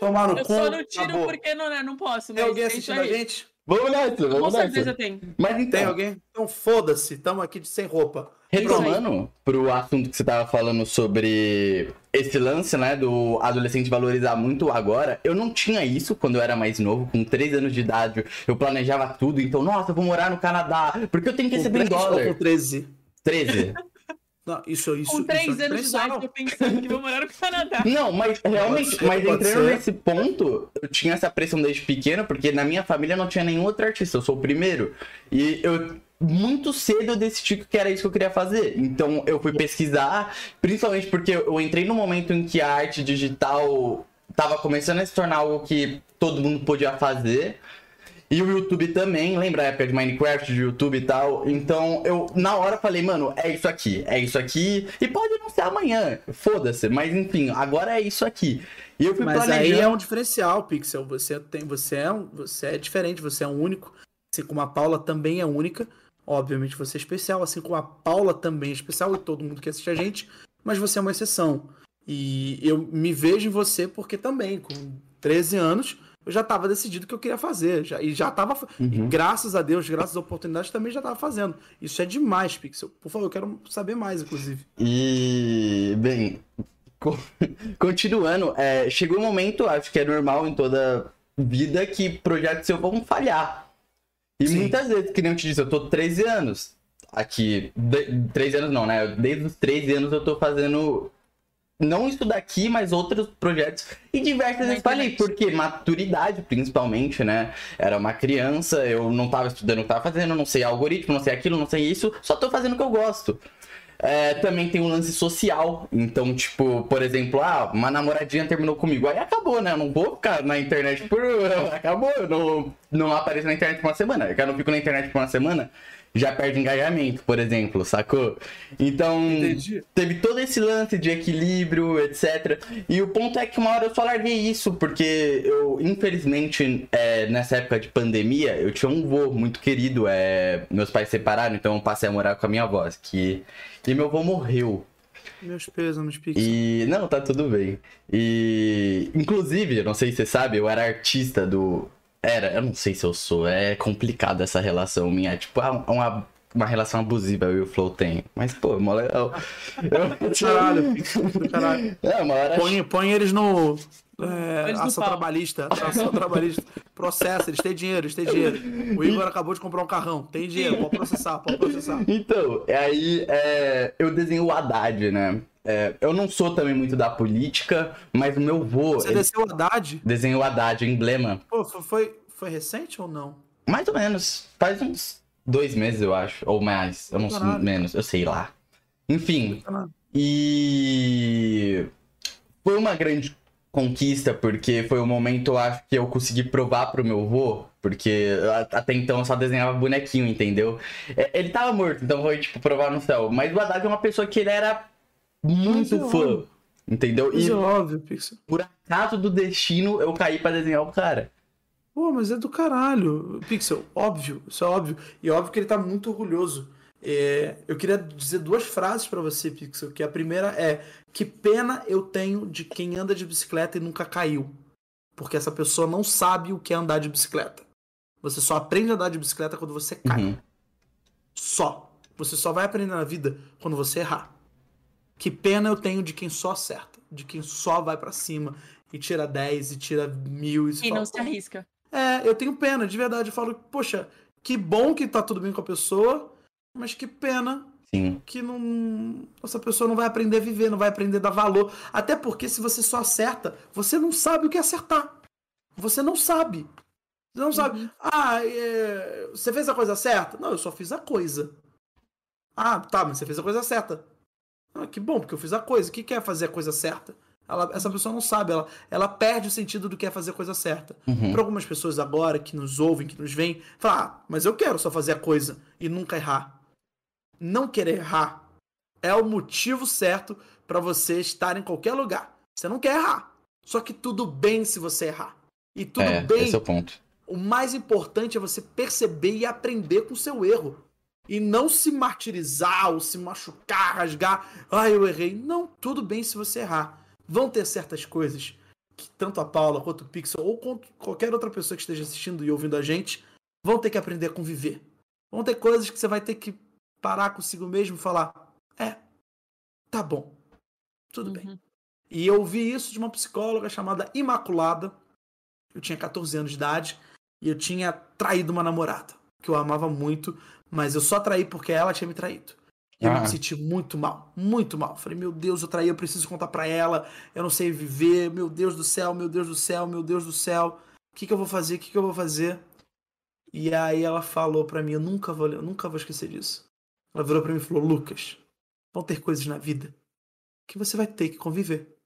Tomar no eu cu. Eu só não tiro acabou. porque não, né, não posso. Tem alguém assistindo a gente? Vamos nessa, vamos Com certeza tem. Mas então, tem alguém? Então foda-se, estamos aqui de sem roupa. Retomando pro assunto que você tava falando sobre esse lance, né, do adolescente valorizar muito agora, eu não tinha isso quando eu era mais novo, com 3 anos de idade, eu planejava tudo, então, nossa, eu vou morar no Canadá, porque eu tenho que receber em dólar. Com 13. 13. Não, isso, isso, Com três isso é anos de idade, eu pensando que vou morar no Canadá. Não, mas realmente, ser, mas entrando nesse ponto, eu tinha essa pressão desde pequeno, porque na minha família não tinha nenhum outro artista, eu sou o primeiro. E eu muito cedo eu decidi que era isso que eu queria fazer. Então eu fui pesquisar, principalmente porque eu entrei no momento em que a arte digital tava começando a se tornar algo que todo mundo podia fazer. E o YouTube também, lembra a época de Minecraft, de YouTube e tal? Então eu, na hora, falei, mano, é isso aqui, é isso aqui. E pode não ser amanhã, foda-se, mas enfim, agora é isso aqui. E eu fui mas planejando... aí é um diferencial, Pixel. Você, tem, você, é, você é diferente, você é um único. Assim como a Paula também é única. Obviamente você é especial, assim como a Paula também é especial e todo mundo que assiste a gente, mas você é uma exceção. E eu me vejo em você porque também, com 13 anos, eu já estava decidido o que eu queria fazer. Já, e já estava. Uhum. Graças a Deus, graças às oportunidades, também já estava fazendo. Isso é demais, Pixel. Por favor, eu quero saber mais, inclusive. E, bem, co- continuando, é, chegou um momento, acho que é normal em toda vida, que projetos seu vão falhar. E Sim. muitas vezes, que nem eu te disse, eu tô 13 anos aqui. De, 13 anos não, né? Desde os 13 anos eu tô fazendo. Não isso daqui, mas outros projetos. E diversas vezes internet. porque maturidade, principalmente, né? Era uma criança, eu não tava estudando o que tava fazendo, não sei algoritmo, não sei aquilo, não sei isso, só tô fazendo o que eu gosto. É, também tem um lance social. Então, tipo, por exemplo, ah, uma namoradinha terminou comigo. Aí acabou, né? Eu não vou ficar na internet por. Acabou, eu não, não apareço na internet por uma semana. Eu não fico na internet por uma semana, já perde engajamento, por exemplo, sacou? Então, Entendi. teve todo esse lance de equilíbrio, etc. E o ponto é que uma hora eu só larguei isso, porque eu, infelizmente, é, nessa época de pandemia, eu tinha um vô muito querido. É, meus pais se separaram, então eu passei a morar com a minha avó. Que, e meu avô morreu. Meus pêsames, Pixel. E. Não, tá tudo bem. E. Inclusive, eu não sei se você sabe, eu era artista do. Era, eu não sei se eu sou. É complicado essa relação minha. É tipo ah, uma, uma relação abusiva eu e o Flow tem. Mas, pô, mó legal. Eu- Caralho, Pixel, do caralho. É, uma hora. Põe, põe eles no. É, Eles ação pau. trabalhista. Ação trabalhista. Processa, eles têm dinheiro, eles têm dinheiro. O Igor acabou de comprar um carrão. Tem dinheiro, pode processar, pode processar. Então, aí é, eu desenho o Haddad, né? É, eu não sou também muito da política, mas o meu vô Você ele desceu o Haddad? desenhou o Haddad, o emblema. Pô, foi, foi, foi recente ou não? Mais ou menos. Faz uns dois meses, eu acho. Ou mais. Eu não sei menos, eu sei lá. Enfim. E foi uma grande conquista, porque foi o momento, eu acho, que eu consegui provar pro meu vô. Porque até então eu só desenhava bonequinho, entendeu? É, Ele tava morto, então foi, tipo, provar no céu. Mas o Haddad é uma pessoa que ele era muito Mas é fã. óbvio. Entendeu? Mas E é óbvio, Pixel. por acaso do destino, eu caí pra desenhar o cara. Pô, mas é do caralho. Pixel, óbvio, isso é óbvio. E é óbvio que ele tá muito orgulhoso. É, eu queria dizer duas frases pra você, Pixel. Que a primeira é: Que pena eu tenho de quem anda de bicicleta e nunca caiu. Porque essa pessoa não sabe o que é andar de bicicleta. Você só aprende a andar de bicicleta quando você cai. Uhum. Só. Você só vai aprender na vida quando você errar. Que pena eu tenho de quem só acerta. De quem só vai pra cima e tira 10 e tira mil e E fala, não se arrisca. é, eu tenho pena, de verdade. Eu falo, poxa, que bom que tá tudo bem com a pessoa, mas que pena Sim. que não. Essa pessoa não vai aprender a viver, não vai aprender a dar valor. Até porque se você só acerta, você não sabe o que é acertar. Você não sabe. Você não sabe. Ah, é, você fez a coisa certa? Não, eu só fiz a coisa. Ah, tá, mas você fez a coisa certa. Ah, que bom, porque eu fiz a coisa. O que é fazer a coisa certa? Ela- essa pessoa não sabe, ela, ela perde o sentido do que é fazer a coisa certa. Uhum. Para algumas pessoas agora que nos ouvem, que nos veem, falar, ah, mas eu quero só fazer a coisa e nunca errar. Não querer errar é o motivo certo para você estar em qualquer lugar. Você não quer errar. Só que tudo bem se você errar. E tudo é, bem esse é o ponto. o mais importante é você perceber e aprender com o seu erro. E não se martirizar ou se machucar, rasgar. Ah, eu errei. Não, tudo bem se você errar. Vão ter certas coisas que tanto a Paula quanto o Pixel ou qualquer outra pessoa que esteja assistindo e ouvindo a gente vão ter que aprender a conviver. Vão ter coisas que você vai ter que parar consigo mesmo e falar: é, tá bom, tudo bem. Uhum. E eu ouvi isso de uma psicóloga chamada Imaculada. Eu tinha 14 anos de idade e eu tinha traído uma namorada que eu amava muito, mas eu só traí porque ela tinha me traído. E eu Ah. me senti muito mal, muito mal. Falei, meu Deus, eu traí, eu preciso contar pra ela, eu não sei viver, meu Deus do céu, meu Deus do céu, meu Deus do céu. O que, que eu vou fazer? O que, que eu vou fazer? E aí ela falou pra mim, eu nunca vou, eu nunca vou esquecer disso. Ela virou pra mim e falou, Lucas, vão ter coisas na vida que você vai ter que conviver.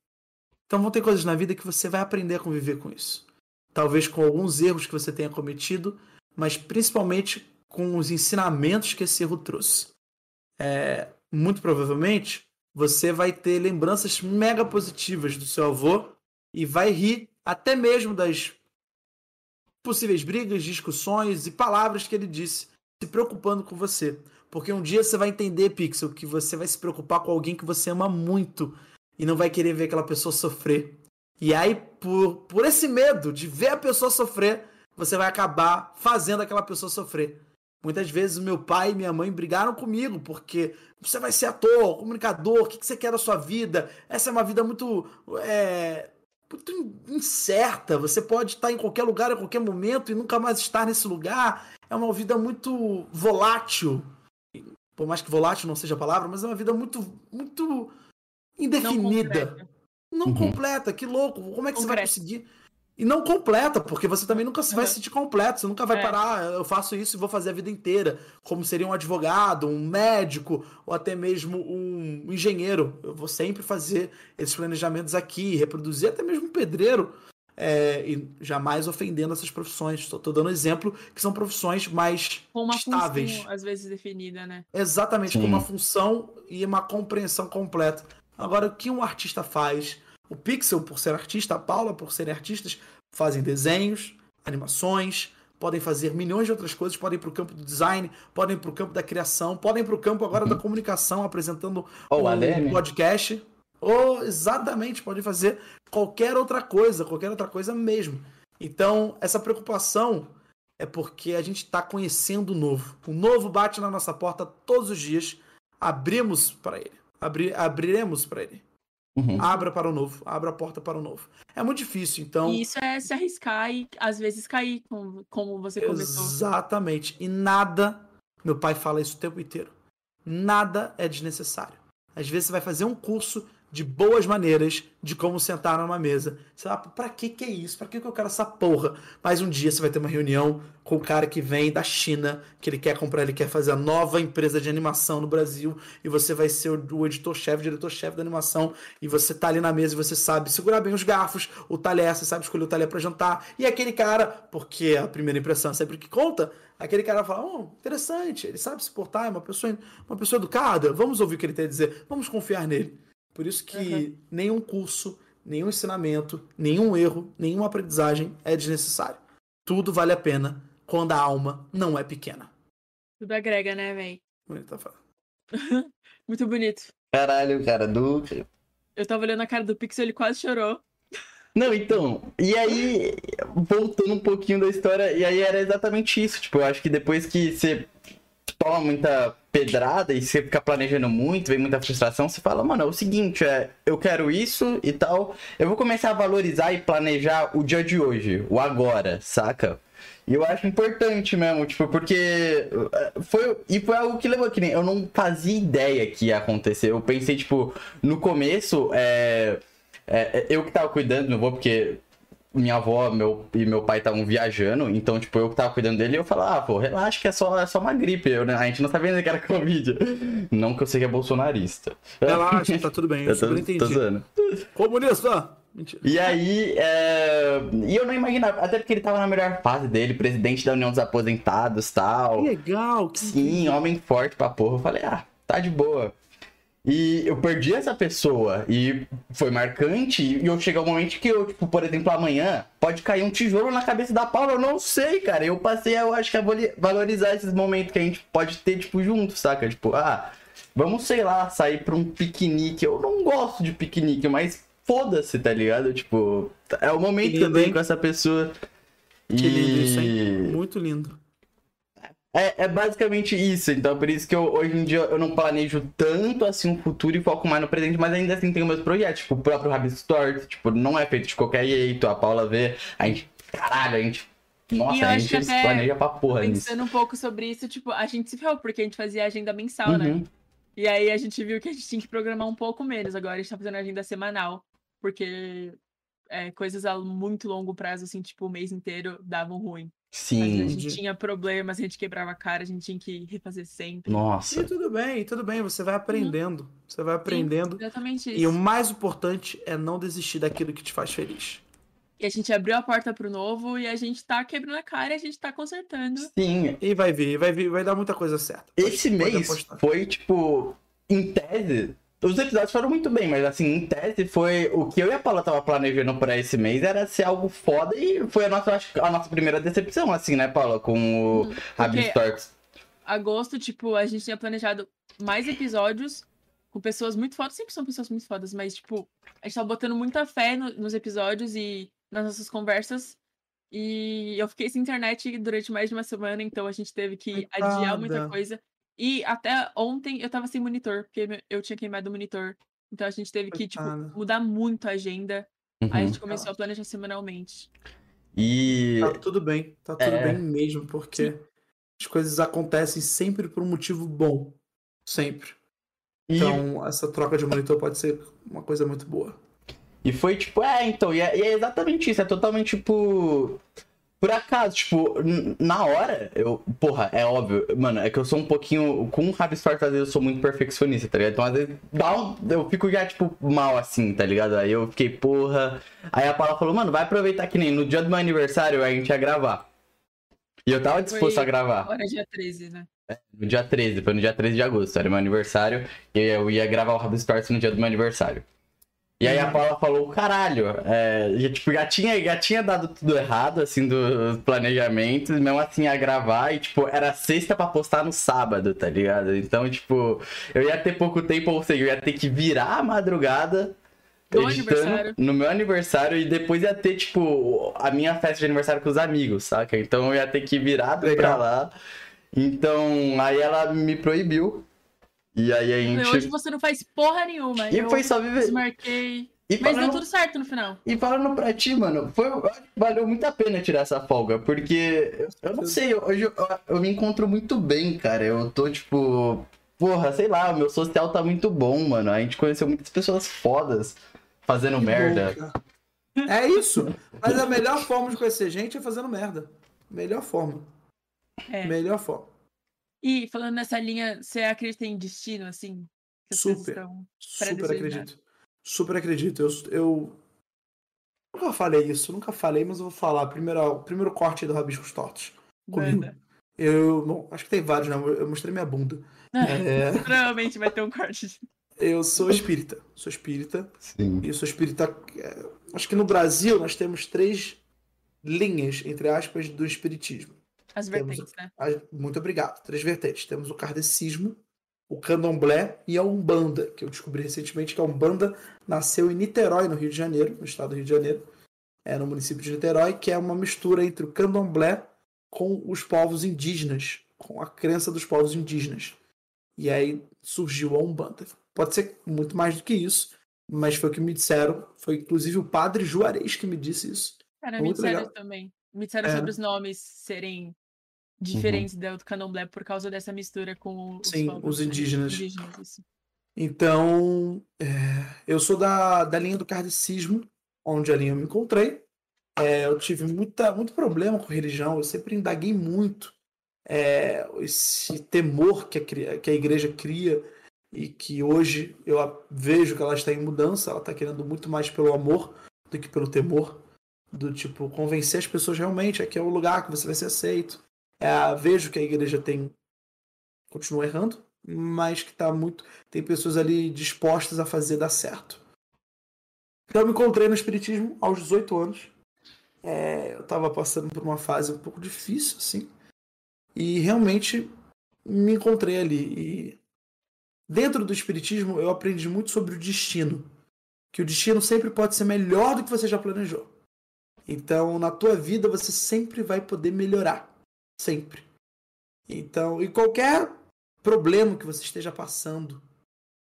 Então vão ter coisas na vida que você vai aprender a conviver com isso. Talvez com alguns erros que você tenha cometido, mas principalmente com os ensinamentos que esse erro trouxe. É, muito provavelmente você vai ter lembranças mega positivas do seu avô e vai rir até mesmo das possíveis brigas, discussões e palavras que ele disse se preocupando com você. Porque um dia você vai entender, Pixel, que você vai se preocupar com alguém que você ama muito e não vai querer ver aquela pessoa sofrer. E aí, por, por esse medo de ver a pessoa sofrer, você vai acabar fazendo aquela pessoa sofrer. Muitas vezes meu pai e minha mãe brigaram comigo porque você vai ser ator, comunicador, o que você quer da sua vida? Essa é uma vida muito, é, muito incerta. Você pode estar em qualquer lugar a qualquer momento e nunca mais estar nesse lugar. É uma vida muito volátil. Por mais que volátil não seja a palavra, mas é uma vida muito, muito indefinida. Não, não uhum. completa, que louco. Como é que Concreto. você vai conseguir? E não completa, porque você também nunca uhum. vai se sentir completo. Você nunca vai é. parar, eu faço isso e vou fazer a vida inteira. Como seria um advogado, um médico, ou até mesmo um engenheiro. Eu vou sempre fazer esses planejamentos aqui, reproduzir até mesmo um pedreiro. É, e jamais ofendendo essas profissões. Estou dando exemplo que são profissões mais com uma estáveis. Função, às vezes definida, né? Exatamente, Sim. com uma função e uma compreensão completa. Agora, o que um artista faz? O Pixel, por ser artista, a Paula, por serem artistas, fazem desenhos, animações, podem fazer milhões de outras coisas, podem ir para o campo do design, podem ir para o campo da criação, podem ir para o campo agora uhum. da comunicação, apresentando oh, um podcast. Ou exatamente, podem fazer qualquer outra coisa, qualquer outra coisa mesmo. Então, essa preocupação é porque a gente está conhecendo o novo. O novo bate na nossa porta todos os dias. Abrimos para ele. Abri abriremos para ele. Uhum. Abra para o novo, abra a porta para o novo. É muito difícil, então. E isso é se arriscar e às vezes cair, como, como você começou. Exatamente. E nada, meu pai fala isso o tempo inteiro. Nada é desnecessário. Às vezes você vai fazer um curso de boas maneiras de como sentar numa mesa. Você fala, pra que que é isso? Pra que que eu quero essa porra? Mas um dia você vai ter uma reunião com o cara que vem da China, que ele quer comprar, ele quer fazer a nova empresa de animação no Brasil, e você vai ser o, editor-chefe, diretor-chefe da animação, e você tá ali na mesa e você sabe segurar bem os garfos, o talher, você sabe escolher o talher para jantar, e aquele cara, porque a primeira impressão é sempre que conta, aquele cara fala, oh, interessante, ele sabe se portar, é uma pessoa, uma pessoa educada, vamos ouvir o que ele tem a dizer, vamos confiar nele. Por isso que uhum. nenhum curso, nenhum ensinamento, nenhum erro, nenhuma aprendizagem é desnecessário. Tudo vale a pena quando a alma não é pequena. Tudo agrega, né, véi? Bonito, tá Muito bonito. Caralho, cara, do. Eu tava olhando a cara do Pixel, ele quase chorou. Não, então, e aí, voltando um pouquinho da história, e aí era exatamente isso, tipo, eu acho que depois que você toma muita pedrada e você fica planejando muito, vem muita frustração, você fala, mano, é o seguinte, é, eu quero isso e tal, eu vou começar a valorizar e planejar o dia de hoje, o agora, saca? E eu acho importante mesmo, tipo, porque é, foi. E foi algo que levou que nem. Eu não fazia ideia que ia acontecer. Eu pensei, tipo, no começo, é, é, eu que tava cuidando, não vou porque minha avó meu, e meu pai estavam viajando, então, tipo, eu que tava cuidando dele, eu falava, ah, pô, relaxa que é só, é só uma gripe. Eu, né? A gente não sabia ainda que era Covid. Não que eu sei que é bolsonarista. Relaxa, tá tudo bem, eu, eu tô, entendi. Tô zoando. Comunista! Mentira. E aí, é... e eu não imaginava, até porque ele tava na melhor fase dele, presidente da União dos Aposentados tal. Que legal, que Sim, homem forte pra porra. Eu falei, ah, tá de boa. E eu perdi essa pessoa. E foi marcante. E eu cheguei ao momento que eu, tipo, por exemplo, amanhã pode cair um tijolo na cabeça da Paula. Eu não sei, cara. Eu passei, eu acho que a valorizar esses momentos que a gente pode ter, tipo, junto, saca? Tipo, ah, vamos, sei lá, sair pra um piquenique. Eu não gosto de piquenique, mas foda-se, tá ligado? Tipo, é o momento que, lindo, que eu tenho com essa pessoa. Que e... lindo isso, hein? Muito lindo. É, é, basicamente isso. Então, por isso que eu, hoje em dia eu não planejo tanto assim o futuro e foco mais no presente, mas ainda assim tenho meus projetos. Tipo, o próprio Rabbit Store, tipo, não é feito de qualquer jeito. A Paula vê, a gente, caralho, a gente. Nossa, a gente se planeja pra porra Pensando nisso. um pouco sobre isso, tipo, a gente se ferrou, porque a gente fazia agenda mensal, né? uhum. né? E aí a gente viu que a gente tinha que programar um pouco menos. Agora a gente tá fazendo agenda semanal, porque é, coisas a muito longo prazo, assim, tipo, o mês inteiro davam ruim. Sim. A gente tinha problemas, a gente quebrava a cara, a gente tinha que refazer sempre. Nossa. E tudo bem, tudo bem, você vai aprendendo. Uhum. Você vai aprendendo. Sim, exatamente isso. E o mais importante é não desistir daquilo que te faz feliz. E a gente abriu a porta pro novo e a gente tá quebrando a cara e a gente tá consertando. Sim. E vai vir, vai vir, vai dar muita coisa certa. Esse pode, mês pode foi, tipo, em tese, os episódios foram muito bem, mas assim, em tese foi. O que eu e a Paula tava planejando pra esse mês era ser algo foda e foi a nossa, a nossa primeira decepção, assim, né, Paula? Com o hum, Rabbit Storks. agosto, tipo, a gente tinha planejado mais episódios com pessoas muito fodas. Sempre são pessoas muito fodas, mas, tipo, a gente tava botando muita fé no- nos episódios e nas nossas conversas. E eu fiquei sem internet durante mais de uma semana, então a gente teve que adiar muita Coitada. coisa. E até ontem eu tava sem monitor, porque eu tinha queimado o monitor. Então a gente teve que, tipo, mudar muito a agenda. Aí a Uhum. gente começou a planejar semanalmente. E Tá tudo bem, tá tudo É. bem mesmo, porque as coisas acontecem sempre por um motivo bom. Sempre. E, Então, essa troca de monitor pode ser uma coisa muito boa. e foi tipo, é, então, e é, e é exatamente isso, é totalmente tipo. Por acaso, tipo, na hora, eu. Porra, é óbvio, mano, é que eu sou um pouquinho. Com o Rabistort, às vezes eu sou muito perfeccionista, tá ligado? Então, às vezes, dá um, eu fico já, tipo, mal assim, tá ligado? Aí eu fiquei, porra. Aí a Paula falou, mano, vai aproveitar que nem no dia do meu aniversário a gente ia gravar. E eu tava disposto Foi a gravar. Agora é dia 13, né? No dia 13, foi no dia 13 de agosto, era meu aniversário. E eu ia gravar o Rabistort no dia do meu aniversário. E aí a Paula falou, caralho, é, já, tipo, já tinha, já tinha dado tudo errado, assim, dos planejamentos, e mesmo assim ia gravar, e tipo, era sexta pra postar no sábado, tá ligado? Então, tipo, eu ia ter pouco tempo, ou seja, eu ia ter que virar a madrugada No editando aniversário. no meu aniversário, e depois ia ter, tipo, a minha festa de aniversário com os amigos, saca? Então eu ia ter que virar pra lá. Então, aí ela me proibiu. E aí a gente. Hoje você não faz porra nenhuma. E eu foi só viver. desmarquei. E Mas deu falando, tudo certo no final. e falando pra ti, mano, foi, valeu muito a pena tirar essa folga, porque eu, não sei, hoje eu, eu me encontro muito bem, cara. Eu tô tipo. Porra, sei lá, o meu social tá muito bom, mano. A gente conheceu muitas pessoas fodas fazendo Que merda. bom, cara. é isso. Mas a melhor forma de conhecer gente é fazendo merda. Melhor forma. É. Melhor forma. E falando nessa linha, você acredita em destino, assim? Que as coisas Super. estão- Super acredito. Super acredito. Eu, eu nunca falei isso, nunca falei, mas eu vou falar. Primeiro, o primeiro corte do Rabiscos Tortos. Comigo. Manda. Eu. Bom, acho que tem vários, né? Eu mostrei minha bunda. É, Provavelmente vai ter um corte. eu sou espírita. Sou espírita. Sim. E sou espírita. é, Acho que no Brasil nós temos três linhas, entre aspas, do espiritismo. As vertentes, né? Ah, Muito obrigado. Três vertentes. Temos o kardecismo, o candomblé e a umbanda, que eu descobri recentemente que a umbanda nasceu em Niterói, no Rio de Janeiro, no estado do Rio de Janeiro, é no município de Niterói, que é uma mistura entre o candomblé com os povos indígenas, com a crença dos povos indígenas. E aí surgiu a umbanda. Pode ser muito mais do que isso, mas foi o que me disseram. Foi inclusive o padre Juarez que me disse isso. Cara, me Muito disseram legal. também. Me disseram É. sobre os nomes serem diferentes do candomblé por causa dessa mistura com os Sim, povos os indígenas. indígenas. Então, é, eu sou da, da linha do kardecismo, onde ali eu me encontrei. É, eu tive muita, muito problema com religião, eu sempre indaguei muito é, esse temor que a, que a igreja cria e que hoje eu vejo que ela está em mudança, ela está querendo muito mais pelo amor do que pelo temor, do tipo, convencer as pessoas realmente, aqui é o lugar que você vai ser aceito. É, vejo que a igreja tem continua errando, mas que tá muito tem pessoas ali dispostas a fazer dar certo. Então eu me encontrei no Espiritismo aos 18 anos. É, eu estava passando por uma fase um pouco difícil, assim. E realmente me encontrei ali. E dentro do Espiritismo eu aprendi muito sobre o destino. Que o destino sempre pode ser melhor do que você já planejou. Então, na tua vida, você sempre vai poder melhorar. Sempre. Então, e qualquer problema que você esteja passando,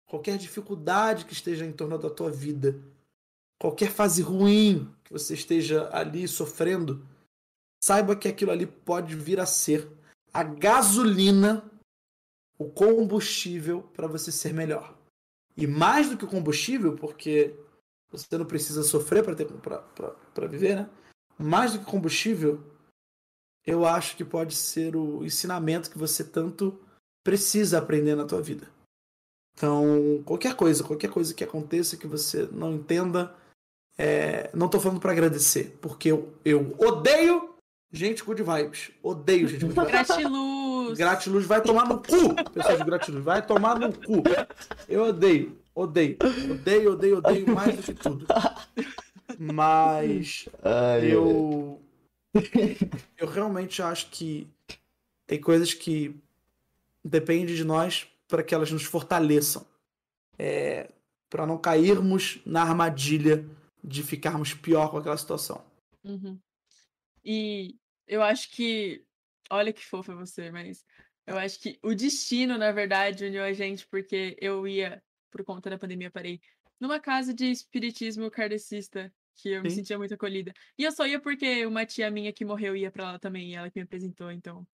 qualquer dificuldade que esteja em torno da tua vida, qualquer fase ruim que você esteja ali sofrendo, saiba que aquilo ali pode vir a ser a gasolina, o combustível para você ser melhor. E mais do que o combustível, porque você não precisa sofrer para ter para viver, né? Mais do que combustível, eu acho que pode ser o ensinamento que você tanto precisa aprender na tua vida. Então, qualquer coisa, qualquer coisa que aconteça que você não entenda, é, não tô falando para agradecer, porque eu, eu odeio gente good vibes. Odeio gente good vibes. Gratiluz! Gratiluz vai tomar no cu, pessoal de Gratiluz, vai tomar no cu. Eu odeio, odeio, odeio, odeio, odeio mais do que tudo. Mas Ai, eu eu realmente acho que tem coisas que depende de nós para que elas nos fortaleçam. É, para não cairmos na armadilha de ficarmos pior com aquela situação. Uhum. E eu acho que. Olha que fofa você, mas eu acho que o destino, na verdade, uniu a gente, porque eu ia, por conta da pandemia, parei numa casa de espiritismo kardecista, que eu me Sim. sentia muito acolhida. E eu só ia porque uma tia minha que morreu ia pra lá também, e ela que me apresentou, então,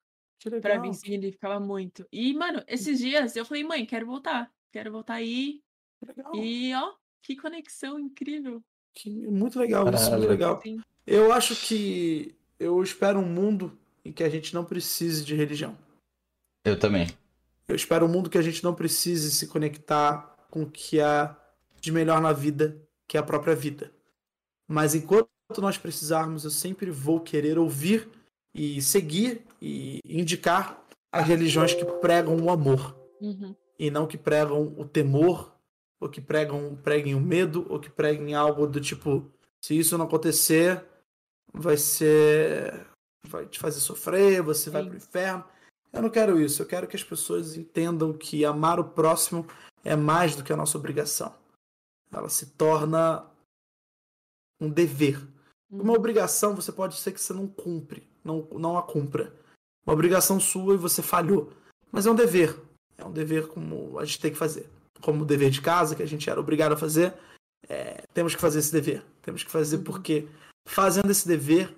legal. mim significava muito. E, mano, esses dias eu falei, mãe, quero voltar. Quero voltar aí. que legal. E, ó, que conexão incrível. Que- muito legal, isso é muito Caralho. legal. Sim. Eu acho que eu espero um mundo em que a gente não precise de religião. Eu também. Eu espero um mundo que a gente não precise se conectar com o que há de melhor na vida, que é a própria vida. Mas enquanto nós precisarmos, eu sempre vou querer ouvir e seguir e indicar as religiões que pregam o amor Uhum. e não que pregam o temor, ou que pregam, preguem o medo, ou que preguem algo do tipo, se isso não acontecer, vai ser. vai te fazer sofrer, você vai Sim. pro inferno. Eu não quero isso, eu quero que as pessoas entendam que amar o próximo é mais do que a nossa obrigação. Ela se torna um dever. Uma Uhum. obrigação você pode ser que você não cumpre, não, não a cumpra. Uma obrigação sua e você falhou. Mas é um dever. É um dever como a gente tem que fazer. Como o dever de casa, que a gente era obrigado a fazer. é, temos que fazer esse dever. Temos que fazer Uhum. porque fazendo esse dever,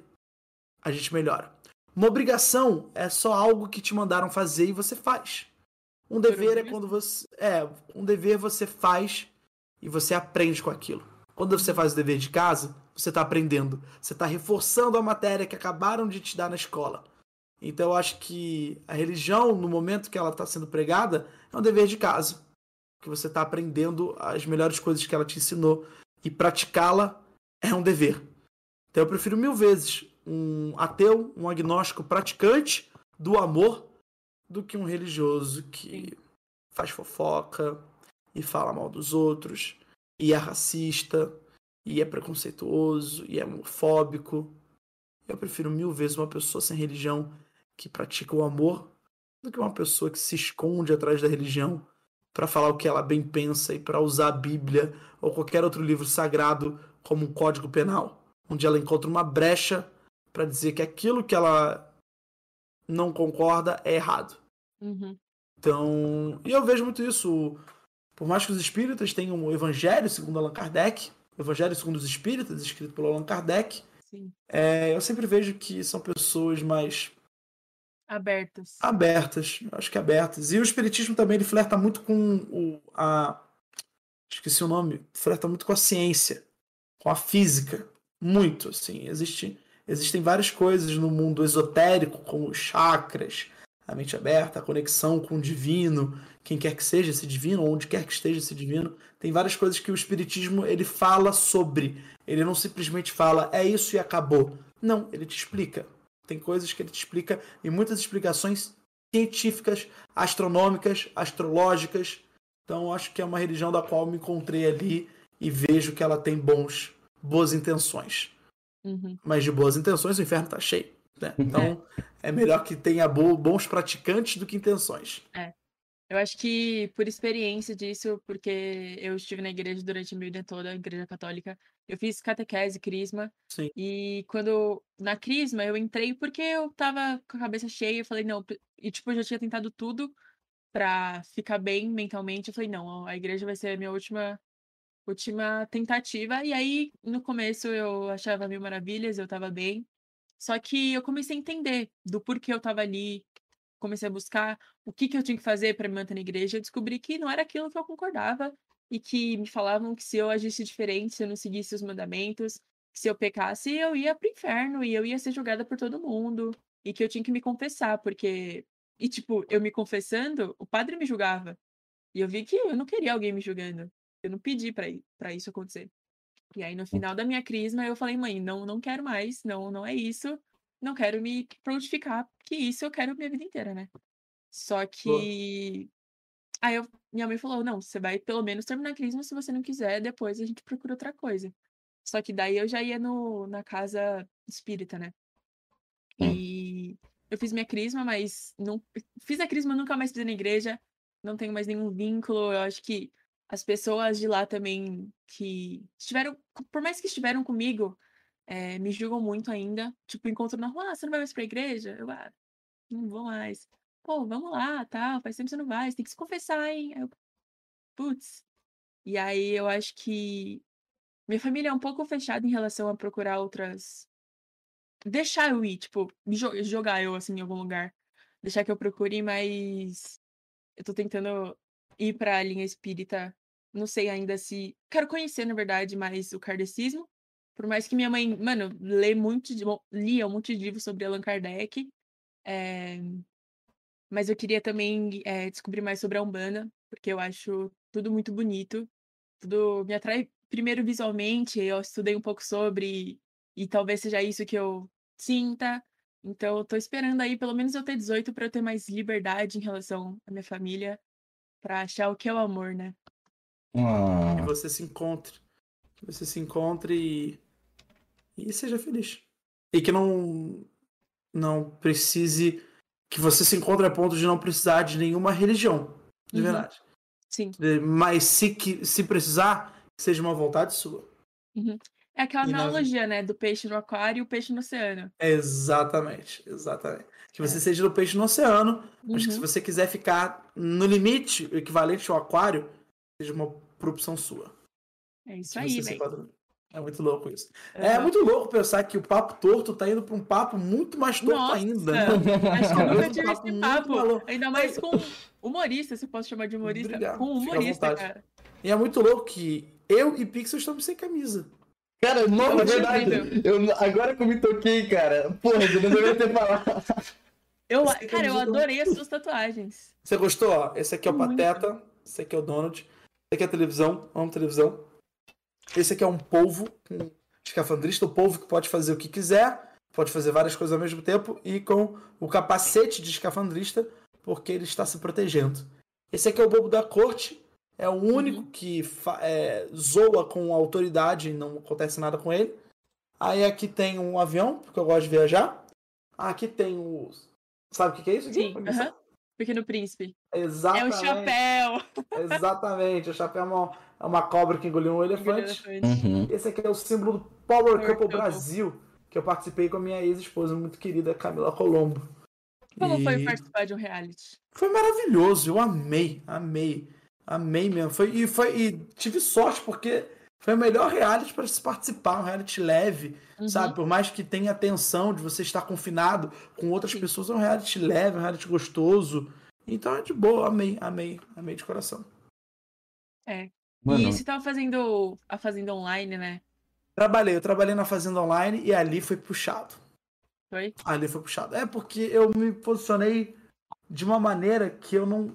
a gente melhora. Uma obrigação é só algo que te mandaram fazer e você faz. Um dever é quando você. É, um dever você faz e você aprende com aquilo. Quando você faz o dever de casa, você está aprendendo. Você está reforçando a matéria que acabaram de te dar na escola. Então eu acho que a religião, no momento que ela está sendo pregada, é um dever de casa. Que você está aprendendo as melhores coisas que ela te ensinou. E praticá-la é um dever. Então eu prefiro mil vezes um ateu, um agnóstico praticante do amor do que um religioso que faz fofoca e fala mal dos outros e é racista e é preconceituoso e é homofóbico. Eu prefiro mil vezes uma pessoa sem religião que pratica o amor do que uma pessoa que se esconde atrás da religião para falar o que ela bem pensa e para usar a Bíblia ou qualquer outro livro sagrado como um código penal, onde ela encontra uma brecha para dizer que aquilo que ela não concorda é errado. Uhum. Então, e eu vejo muito isso. Por mais que os espíritas tenham o Evangelho segundo Allan Kardec, o Evangelho segundo os espíritas, escrito por Allan Kardec, é, eu sempre vejo que são pessoas mais Abertas. abertas, acho que abertas. E o espiritismo também ele flerta muito com o, a esqueci o nome, flerta muito com a ciência, com a física, muito assim. Existe, existem várias coisas no mundo esotérico, como os chakras, a mente aberta, a conexão com o divino, quem quer que seja esse divino, onde quer que esteja esse divino. Tem várias coisas que o espiritismo ele fala sobre. Ele não simplesmente fala é isso e acabou. Não, ele te explica. Tem coisas que ele te explica e muitas explicações científicas, astronômicas, astrológicas. Então acho que é uma religião da qual eu me encontrei ali e vejo que ela tem bons boas intenções. Uhum. Mas de boas intenções o inferno tá cheio. Né? Então é melhor que tenha bo- bons praticantes do que intenções. Eu acho que por experiência disso, porque eu estive na igreja durante a minha vida toda, a igreja católica, eu fiz catequese, crisma, Sim. e quando, na crisma, eu entrei porque eu tava com a cabeça cheia, eu falei, não, e tipo, eu já tinha tentado tudo pra ficar bem mentalmente, eu falei, não, a igreja vai ser a minha última, última tentativa, e aí, no começo, eu achava mil maravilhas, eu tava bem, só que eu comecei a entender do porquê eu tava ali, comecei a buscar o que, que eu tinha que fazer para me manter na igreja, eu descobri que não era aquilo que eu concordava e que me falavam que se eu agisse diferente, se eu não seguisse os mandamentos, que se eu pecasse, eu ia pro inferno e eu ia ser julgada por todo mundo e que eu tinha que me confessar, porque e tipo, eu me confessando, o padre me julgava. E eu vi que eu não queria alguém me julgando. Eu não pedi para para isso acontecer. E aí no final da minha crisma eu falei, mãe, não não quero mais, não não é isso não quero me prontificar, que isso eu quero minha vida inteira, né? Só que. Aí eu, minha mãe falou: não, você vai pelo menos terminar a crisma, se você não quiser, depois a gente procura outra coisa. Só que daí eu já ia no, na casa espírita, né? Hum. E eu fiz minha crisma, mas não fiz a crisma, nunca mais fiz na igreja. Não tenho mais nenhum vínculo. Eu acho que as pessoas de lá também que estiveram, por mais que estiveram comigo, é, me julgam muito ainda. Tipo, encontro na rua, ah, você não vai mais pra igreja? Eu, ah, não vou mais. Pô, vamos lá, tal, faz tempo que você não vai, você tem que se confessar, hein? Aí eu, putz. E aí eu acho que minha família é um pouco fechada em relação a procurar outras. Deixar eu ir, tipo, jogar eu assim em algum lugar. Deixar que eu procure, mas eu tô tentando ir pra linha espírita. Não sei ainda se. Quero conhecer, na verdade, mais o kardecismo. Por mais que minha mãe, mano, lê muito de... lia um monte de livros sobre Allan Kardec. É... Mas eu queria também é, descobrir mais sobre a Umbanda, porque eu acho tudo muito bonito. Tudo me atrai primeiro visualmente, eu estudei um pouco sobre, e talvez seja isso que eu sinta. Então, eu tô esperando aí, pelo menos eu ter 18 para eu ter mais liberdade em relação à minha família, para achar o que é o amor, né? Ah. Que você se encontre. Que você se encontre e, e seja feliz. E que não não precise que você se encontre a ponto de não precisar de nenhuma religião, de uhum. verdade. Sim. Mas se, que, se precisar, seja uma vontade sua. Uhum. É aquela e analogia, né? Do peixe no aquário e o peixe no oceano. Exatamente, exatamente. Que você é. seja do peixe no oceano, uhum. mas que se uhum. você quiser ficar no limite, o equivalente ao aquário, seja uma opção sua. É isso aí, velho. É muito louco isso. Uhum. É muito louco pensar que o papo torto tá indo pra um papo muito mais torto Nossa, ainda. Acho que eu nunca tive esse papo. Ainda mais com humorista, se posso chamar de humorista. Obrigado. Com humorista, cara. E é muito louco que eu e Pixel estamos sem camisa. Cara, não, é verdade. Eu, agora que eu me toquei, cara. Porra, eu não deveria ter falado. Eu, cara, eu adorei as suas tatuagens. Você gostou? esse aqui é o muito. Pateta, esse aqui é o Donald, aqui é a televisão, amo televisão. Esse aqui é um polvo, um escafandrista, o polvo que pode fazer o que quiser, pode fazer várias coisas ao mesmo tempo e com o capacete de escafandrista, porque ele está se protegendo. Esse aqui é o bobo da corte, é o único uhum. que é, zoa com autoridade e não acontece nada com ele. Aí aqui tem um avião, porque eu gosto de viajar. Aqui tem o. Sabe o que, é isso? Aqui? Sim. Uhum. Pequeno Príncipe. Exatamente. É o chapéu. Exatamente. O chapéu é uma, é uma cobra que engoliu um elefante. Uhum. Esse aqui é o símbolo do Power, Power Couple Brasil, que eu participei com a minha ex-esposa muito querida, Camila Colombo. Como e... foi participar de um reality? Foi maravilhoso, eu amei, amei. Amei mesmo. Foi, e, foi, e tive sorte, porque foi o melhor reality para se participar, um reality leve, uhum. sabe? Por mais que tenha tensão de você estar confinado com outras Sim. pessoas, é um reality leve, um reality gostoso. Então é de boa, amei, amei, amei de coração. É. Mano. E você tava fazendo a Fazenda Online, né? Trabalhei, eu trabalhei na Fazenda Online e ali foi puxado. Foi? Ali foi puxado. É porque eu me posicionei de uma maneira que eu não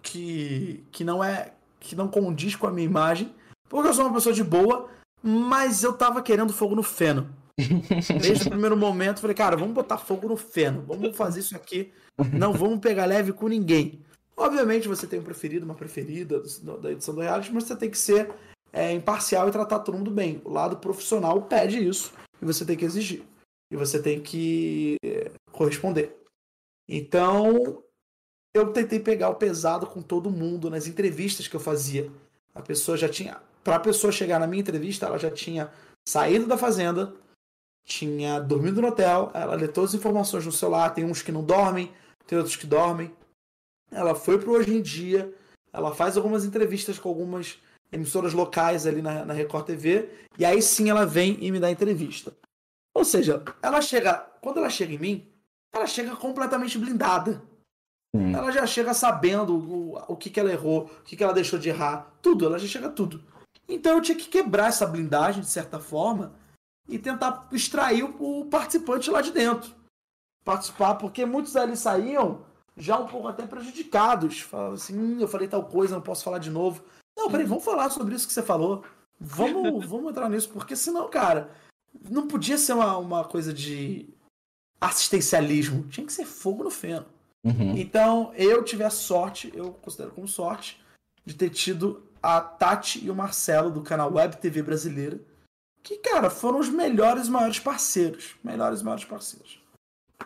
que, que não é que não condiz com a minha imagem, porque eu sou uma pessoa de boa, mas eu tava querendo fogo no feno. Desde o primeiro momento, falei, cara, vamos botar fogo no feno, vamos fazer isso aqui, não vamos pegar leve com ninguém. Obviamente você tem um preferido, uma preferida da edição do reality, mas você tem que ser é, imparcial e tratar todo mundo bem. O lado profissional pede isso e você tem que exigir. E você tem que é, corresponder. Então, eu tentei pegar o pesado com todo mundo nas entrevistas que eu fazia. A pessoa já tinha. Para a pessoa chegar na minha entrevista, ela já tinha saído da fazenda, tinha dormido no hotel, ela lê todas as informações no celular. Tem uns que não dormem, tem outros que dormem. Ela foi pro Hoje em Dia, ela faz algumas entrevistas com algumas emissoras locais ali na, na Record TV, e aí sim ela vem e me dá entrevista. Ou seja, ela chega. Quando ela chega em mim, ela chega completamente blindada. Sim. Ela já chega sabendo o, o que, que ela errou, o que, que ela deixou de errar, tudo, ela já chega tudo. Então eu tinha que quebrar essa blindagem, de certa forma, e tentar extrair o, participante lá de dentro. Participar, porque muitos ali saíam já um pouco até prejudicados. Falavam assim, hum, eu falei tal coisa, não posso falar de novo. Não, peraí, vamos falar sobre isso que você falou. Vamos, vamos entrar nisso, porque senão, cara, não podia ser uma, uma coisa de assistencialismo. Tinha que ser fogo no feno. Uhum. Então, eu tive a sorte, eu considero como sorte, de ter tido a Tati e o Marcelo do canal Web TV Brasileira, que, cara, foram os melhores e maiores parceiros. Melhores e maiores parceiros.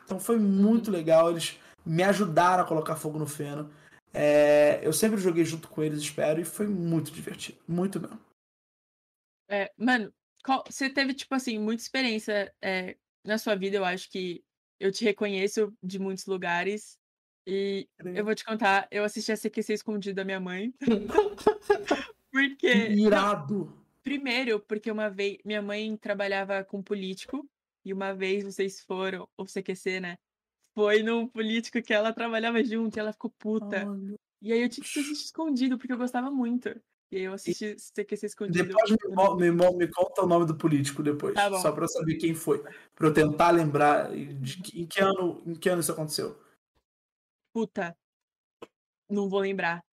Então foi muito legal. Eles me ajudaram a colocar fogo no feno. É, eu sempre joguei junto com eles, espero, e foi muito divertido. Muito mesmo. É, mano, qual- você teve, tipo assim, muita experiência é, na sua vida, eu acho que eu te reconheço de muitos lugares. E eu vou te contar, eu assisti a CQC escondido da minha mãe. Porque. Irado. Primeiro, porque uma vez minha mãe trabalhava com político, e uma vez vocês foram, ou CQC, né? Foi num político que ela trabalhava junto e ela ficou puta. Olha. E aí eu tive que assistir escondido, porque eu gostava muito. E aí eu assisti CQC escondido. Depois me, me, me conta o nome do político depois. Tá. Só pra eu saber quem foi. Pra eu tentar lembrar de que- em que ano, em que ano isso aconteceu. Puta. Não vou lembrar.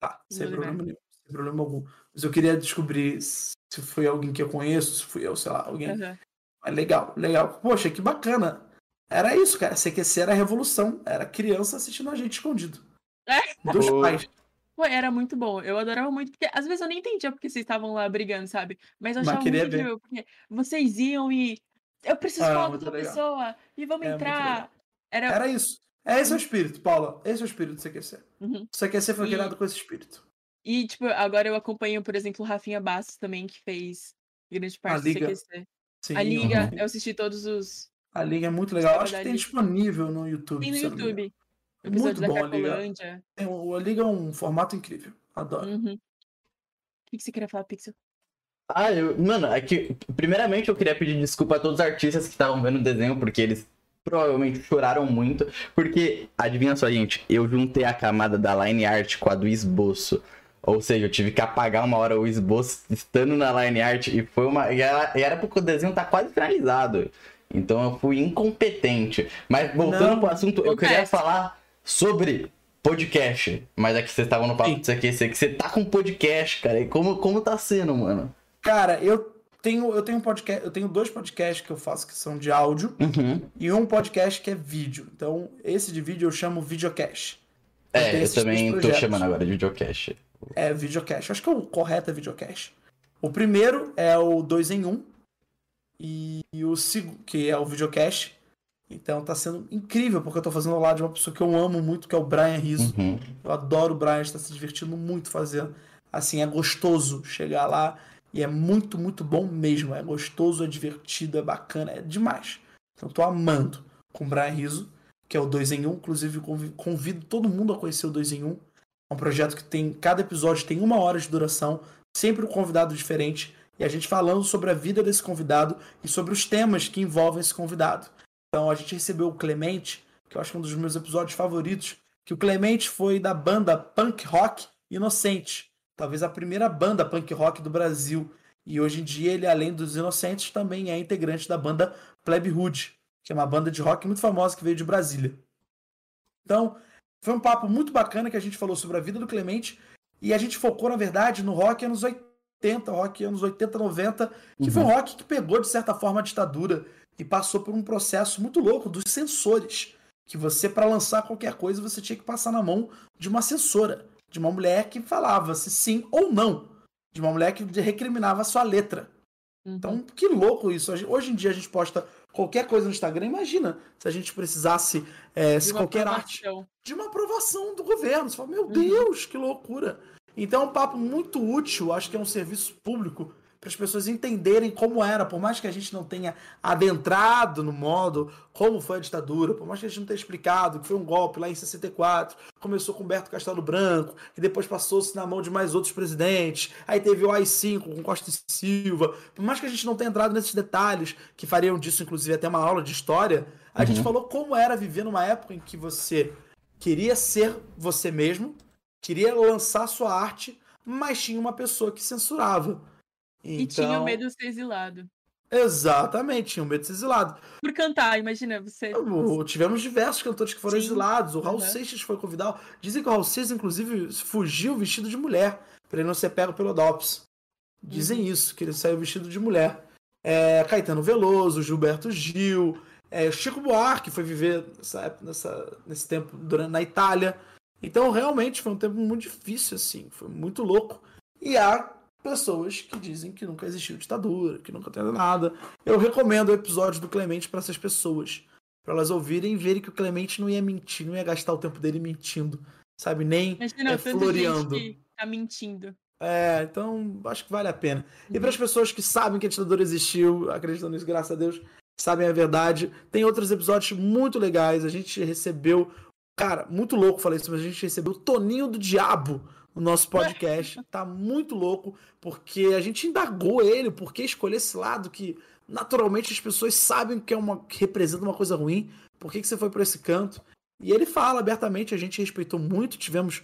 Tá, sem Vou problema nenhum. Sem problema algum. Mas eu queria descobrir se foi alguém que eu conheço, se fui eu, sei lá, alguém. Aham. Mas legal, legal. Poxa, que bacana. Era isso, cara. CQC era a revolução. Era criança assistindo a gente escondido. É. Dos Pô. pais. Pô, era muito bom. Eu adorava muito, porque às vezes eu nem entendia porque vocês estavam lá brigando, sabe? Mas eu Mas achava queria muito incrível, porque vocês iam e. Eu preciso Ah, falar com outra legal. pessoa e vamos É, entrar. Era. Era isso. É esse é o espírito, Paula. Esse é o espírito do CQC. Uhum. O CQC foi E- criado com esse espírito. E, tipo, agora eu acompanho, por exemplo, o Rafinha Bastos também, que fez grande parte do Liga. CQC. Sim, A Liga, uhum. eu assisti todos os. A Liga é muito legal. Acho que tem disponível no YouTube. Tem no. YouTube. O episódio Muito da bom a Liga. O a Liga é um formato incrível. Adoro. Uhum. O que, que você queria falar, Pixel? Ah, eu, mano, é que, primeiramente eu queria pedir desculpa a todos os artistas que estavam vendo o desenho, porque eles provavelmente choraram muito. Porque, adivinha só, gente, eu juntei a camada da line art com a do esboço. Ou seja, eu tive que apagar uma hora o esboço estando na line art e foi uma. E era, e era porque o desenho tá quase finalizado. Então eu fui incompetente. Mas voltando Não, pro assunto, eu queria falar sobre podcast. Mas é que vocês estavam no papo disso aqui, sei que você tá com podcast, cara. E como, como tá sendo, mano? Cara, eu tenho, eu tenho um podcast, eu tenho dois podcasts que eu faço que são de áudio Uhum. e um podcast que é vídeo. Então, esse de vídeo eu chamo videocast. Eu É, eu dois também tô chamando agora de videocast. É videocast. Acho que é o correto é videocast. O primeiro é o 2 em 1 um, e, e o segundo, que é o videocast. Então tá sendo incrível, porque eu tô fazendo ao lado de uma pessoa que eu amo muito, que é o Brian Rizzo. Uhum. Eu adoro o Brian, está se divertindo muito fazendo. Assim, é gostoso chegar lá e é muito, muito bom mesmo. É gostoso, é divertido, é bacana, é demais. Então tô amando com o Brian Rizzo, que é o 2 em 1. Inclusive, convi- convido todo mundo a conhecer o 2 em 1. É um projeto que tem. Cada episódio tem uma hora de duração, sempre um convidado diferente. E a gente falando sobre a vida desse convidado e sobre os temas que envolvem esse convidado. Então a gente recebeu o Clemente, que eu acho que é um dos meus episódios favoritos, que o Clemente foi da banda punk rock Inocente, talvez a primeira banda punk rock do Brasil. E hoje em dia ele, além dos Inocentes, também é integrante da banda Plebe Hood, que é uma banda de rock muito famosa que veio de Brasília. Então, foi um papo muito bacana que a gente falou sobre a vida do Clemente e a gente focou, na verdade, no rock anos 80, rock anos 80, 90, que foi um rock que pegou, de certa forma, a ditadura e passou por um processo muito louco dos censores. Que você, para lançar qualquer coisa, você tinha que passar na mão de uma censora, de uma mulher que falava se sim ou não, de uma mulher que recriminava a sua letra. Uhum. Então, que louco isso. Hoje em dia a gente posta qualquer coisa no Instagram. Imagina se a gente precisasse, é, De se qualquer arte de uma aprovação do governo. Você fala, meu Uhum. Deus, que loucura. Então é um papo muito útil, acho que é um serviço público para as pessoas entenderem como era, por mais que a gente não tenha adentrado no modo como foi a ditadura, por mais que a gente não tenha explicado que foi um golpe lá em 64, começou com Humberto Castelo Branco, e depois passou-se na mão de mais outros presidentes, aí teve o AI-5 com Costa e Silva, por mais que a gente não tenha entrado nesses detalhes, que fariam disso inclusive até uma aula de história, a gente falou como era viver numa época em que você queria ser você mesmo, queria lançar sua arte, mas tinha uma pessoa que censurava. E tinha Então, medo de ser exilado. Exatamente, tinha um medo de ser exilado. Por cantar, imagina, você. O- Tivemos diversos cantores que foram Sim, exilados. O Raul aham. Seixas foi convidado. Dizem que o Raul Seixas, inclusive, fugiu vestido de mulher, para ele não ser pego pelo DOPS. Dizem Uhum. isso, que ele saiu vestido de mulher. É, Caetano Veloso, Gilberto Gil, é, Chico Buarque foi viver nessa, época- nessa- nesse tempo durante, na Itália. Então, realmente, foi um tempo muito difícil, assim. Foi muito louco. E há pessoas que dizem que nunca existiu ditadura, que nunca teve nada. Eu recomendo o episódio do Clemente para essas pessoas. Pra elas ouvirem e verem que o Clemente não ia mentir, não ia gastar o tempo dele mentindo, sabe? Nem Imagina, é, floreando. gente que tá mentindo. É, então acho que vale a pena. E para as pessoas que sabem que a ditadura existiu, acreditam nisso, graças a Deus, sabem a verdade, tem outros episódios muito legais. A gente recebeu, cara, muito louco falei isso, mas a gente recebeu o Toninho do Diabo no nosso podcast. tá muito louco, porque a gente indagou ele, por que escolher esse lado que naturalmente as pessoas sabem que é uma que representa uma coisa ruim. Por que, que você foi para esse canto? E ele fala abertamente, a gente respeitou muito, tivemos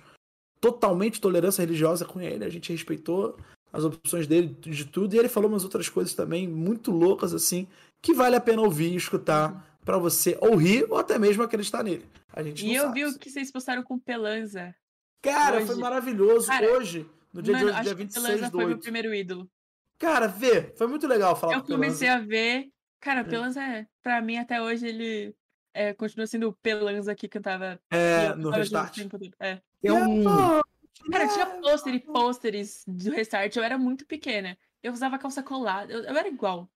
totalmente tolerância religiosa com ele, a gente respeitou as opções dele de tudo, e ele falou umas outras coisas também muito loucas assim, que vale a pena ouvir e escutar pra você ou rir ou até mesmo acreditar nele. A gente E eu sabe. vi o que vocês postaram com Pelanza. Cara, hoje. foi maravilhoso Cara, hoje, no dia Mano, de hoje, acho dia que 26 Pelanza do foi meu 8. primeiro ídolo. Cara, vê, foi muito legal falar Eu com Pelanza. comecei a ver. Cara, Pelanza, é, pra mim, até hoje, ele é, continua sendo o Pelanza que cantava. É, no restart. É. Tem um. Cara, tinha pôster e pôsteres do Restart. Eu era muito pequena. Eu usava calça colada. Eu, eu era igual.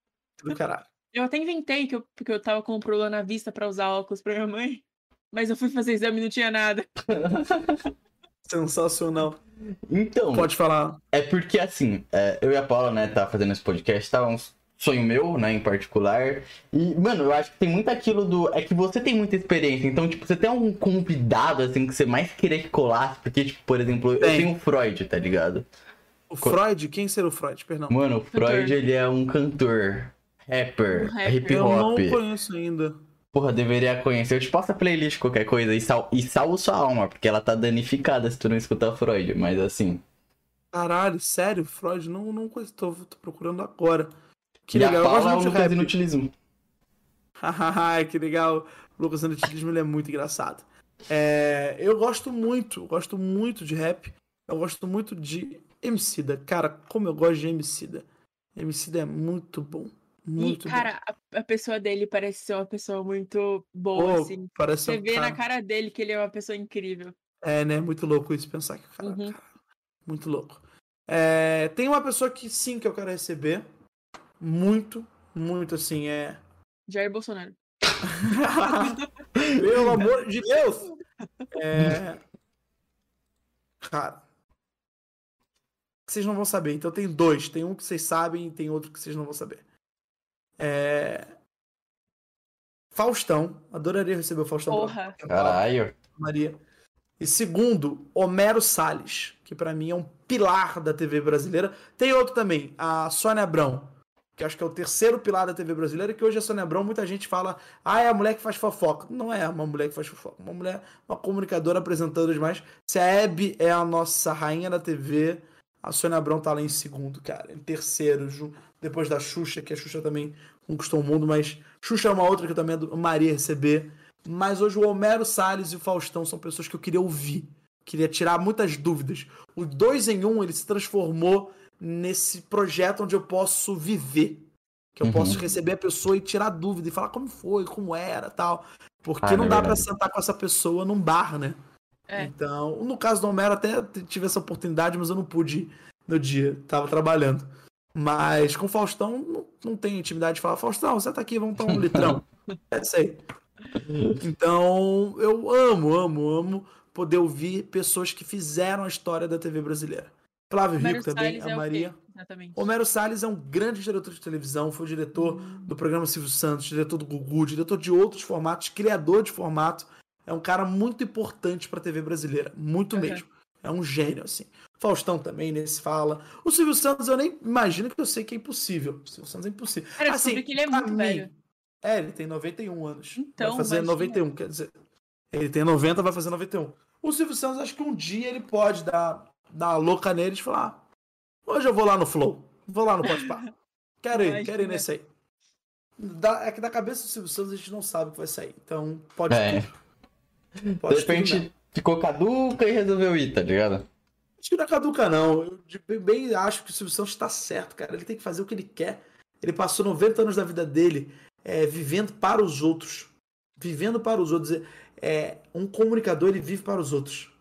Do caralho. Eu até inventei que eu, porque eu tava com um problema na vista pra usar óculos pra minha mãe. Mas eu fui fazer exame e não tinha nada. Sensacional. Então, Pode falar. é porque assim, é, eu e a Paula, né, tá fazendo esse podcast, tá um sonho meu, né, em particular. E, mano, eu acho que tem muito aquilo do. É que você tem muita experiência, então, tipo, você tem um convidado, assim, que você mais queria que colasse, porque, tipo, por exemplo, eu Tem. tenho o Freud, tá ligado? O Freud, quem será o Freud? Perdão. Mano, o Freud, Cantor. ele é um cantor, rapper, Um rapper. hip Eu não hop. conheço ainda. Porra, deveria conhecer. Eu te passo a playlist, qualquer coisa, e, sal... e salvo sua alma, porque ela tá danificada se tu não escutar Freud, mas assim. Caralho, sério? Freud? Não, não conheço. Tô, tô procurando agora. Que e a legal. Eu Paula é gosto muito Lucas. Inutilismo. Hahaha, que legal. O Lucas Anutilismo ele é muito engraçado. É, eu gosto muito, gosto muito de rap. Eu gosto muito de Emicida. Cara, como eu gosto de Emicida. Emicida é muito bom. Muito e, cara, a, a pessoa dele parece ser uma pessoa muito boa, Pô, assim. parece Você um vê cara... na cara dele que ele é uma pessoa incrível. É, né? Muito louco isso, pensar que o cara... Uhum. cara, muito louco. É, tem uma pessoa que sim, que eu quero receber. Muito, muito assim, é... Jair Bolsonaro. Pelo amor de Deus! É... Cara. Vocês não vão saber. Então tem dois. Tem um que vocês sabem e tem outro que vocês não vão saber. É... Faustão. Adoraria receber o Faustão. Porra. pra- Caralho. Maria. E segundo, Homero Salles, que pra mim é um pilar da TV brasileira. Tem outro também, a Sônia Abrão, que acho que é o terceiro pilar da TV brasileira, que hoje a Sônia Abrão, muita gente fala, ah, é a mulher que faz fofoca. Não é uma mulher que faz fofoca, uma mulher, uma comunicadora apresentadora demais. Se a Hebe é a nossa rainha da TV, a Sônia Abrão tá lá em segundo, cara, em terceiro, ju- depois da Xuxa, que a Xuxa também conquistou o mundo, mas Xuxa é uma outra que eu também Maria receber. Mas hoje o Homero Salles e o Faustão são pessoas que eu queria ouvir. Queria tirar muitas dúvidas. O dois em um, ele se transformou nesse projeto onde eu posso viver. Que eu Uhum. posso receber a pessoa e tirar dúvida e falar como foi, como era tal. Porque Ah, não é dá pra verdade. sentar com essa pessoa num bar, né? É. Então, no caso do Homero, até tive essa oportunidade, mas eu não pude ir no dia. Tava trabalhando. Mas com o Faustão, não, não tenho intimidade de falar, Faustão, você tá aqui, vamos tomar um litrão. é isso aí. Então, eu amo, amo, amo poder ouvir pessoas que fizeram a história da TV brasileira. Flávio Homero Rico também, Salles a é Maria. Exatamente. Homero Salles é um grande diretor de televisão, foi o diretor do programa Silvio Santos, diretor do Gugu, diretor de outros formatos, criador de formato. É um cara muito importante pra TV brasileira, muito Uhum. mesmo. É um gênio, assim. Faustão também, nesse fala. O Silvio Santos, eu nem imagino que eu sei que é impossível. O Silvio Santos é impossível. Cara, eu assim, que ele é muito mim- velho. É, ele tem 91 anos. Então, vai fazer imagina. 91, quer dizer. Ele tem 90, vai fazer 91. O Silvio Santos, acho que um dia ele pode dar, dar uma louca nele e falar: "Ah, hoje eu vou lá no Flow, vou lá no Pode Pá. Quero ir, quero ir nesse aí. Da- é que da cabeça do Silvio Santos a gente não sabe o que vai sair. Então, pode É. tudo. De tudo repente ficou caduca e resolveu ir, tá ligado? Acho que não é caduca, não. Eu bem acho que o Silvio Santos está certo, cara. Ele tem que fazer o que ele quer. Ele passou 90 anos da vida dele é, vivendo para os outros. Vivendo para os outros. É, um comunicador, ele vive para os outros.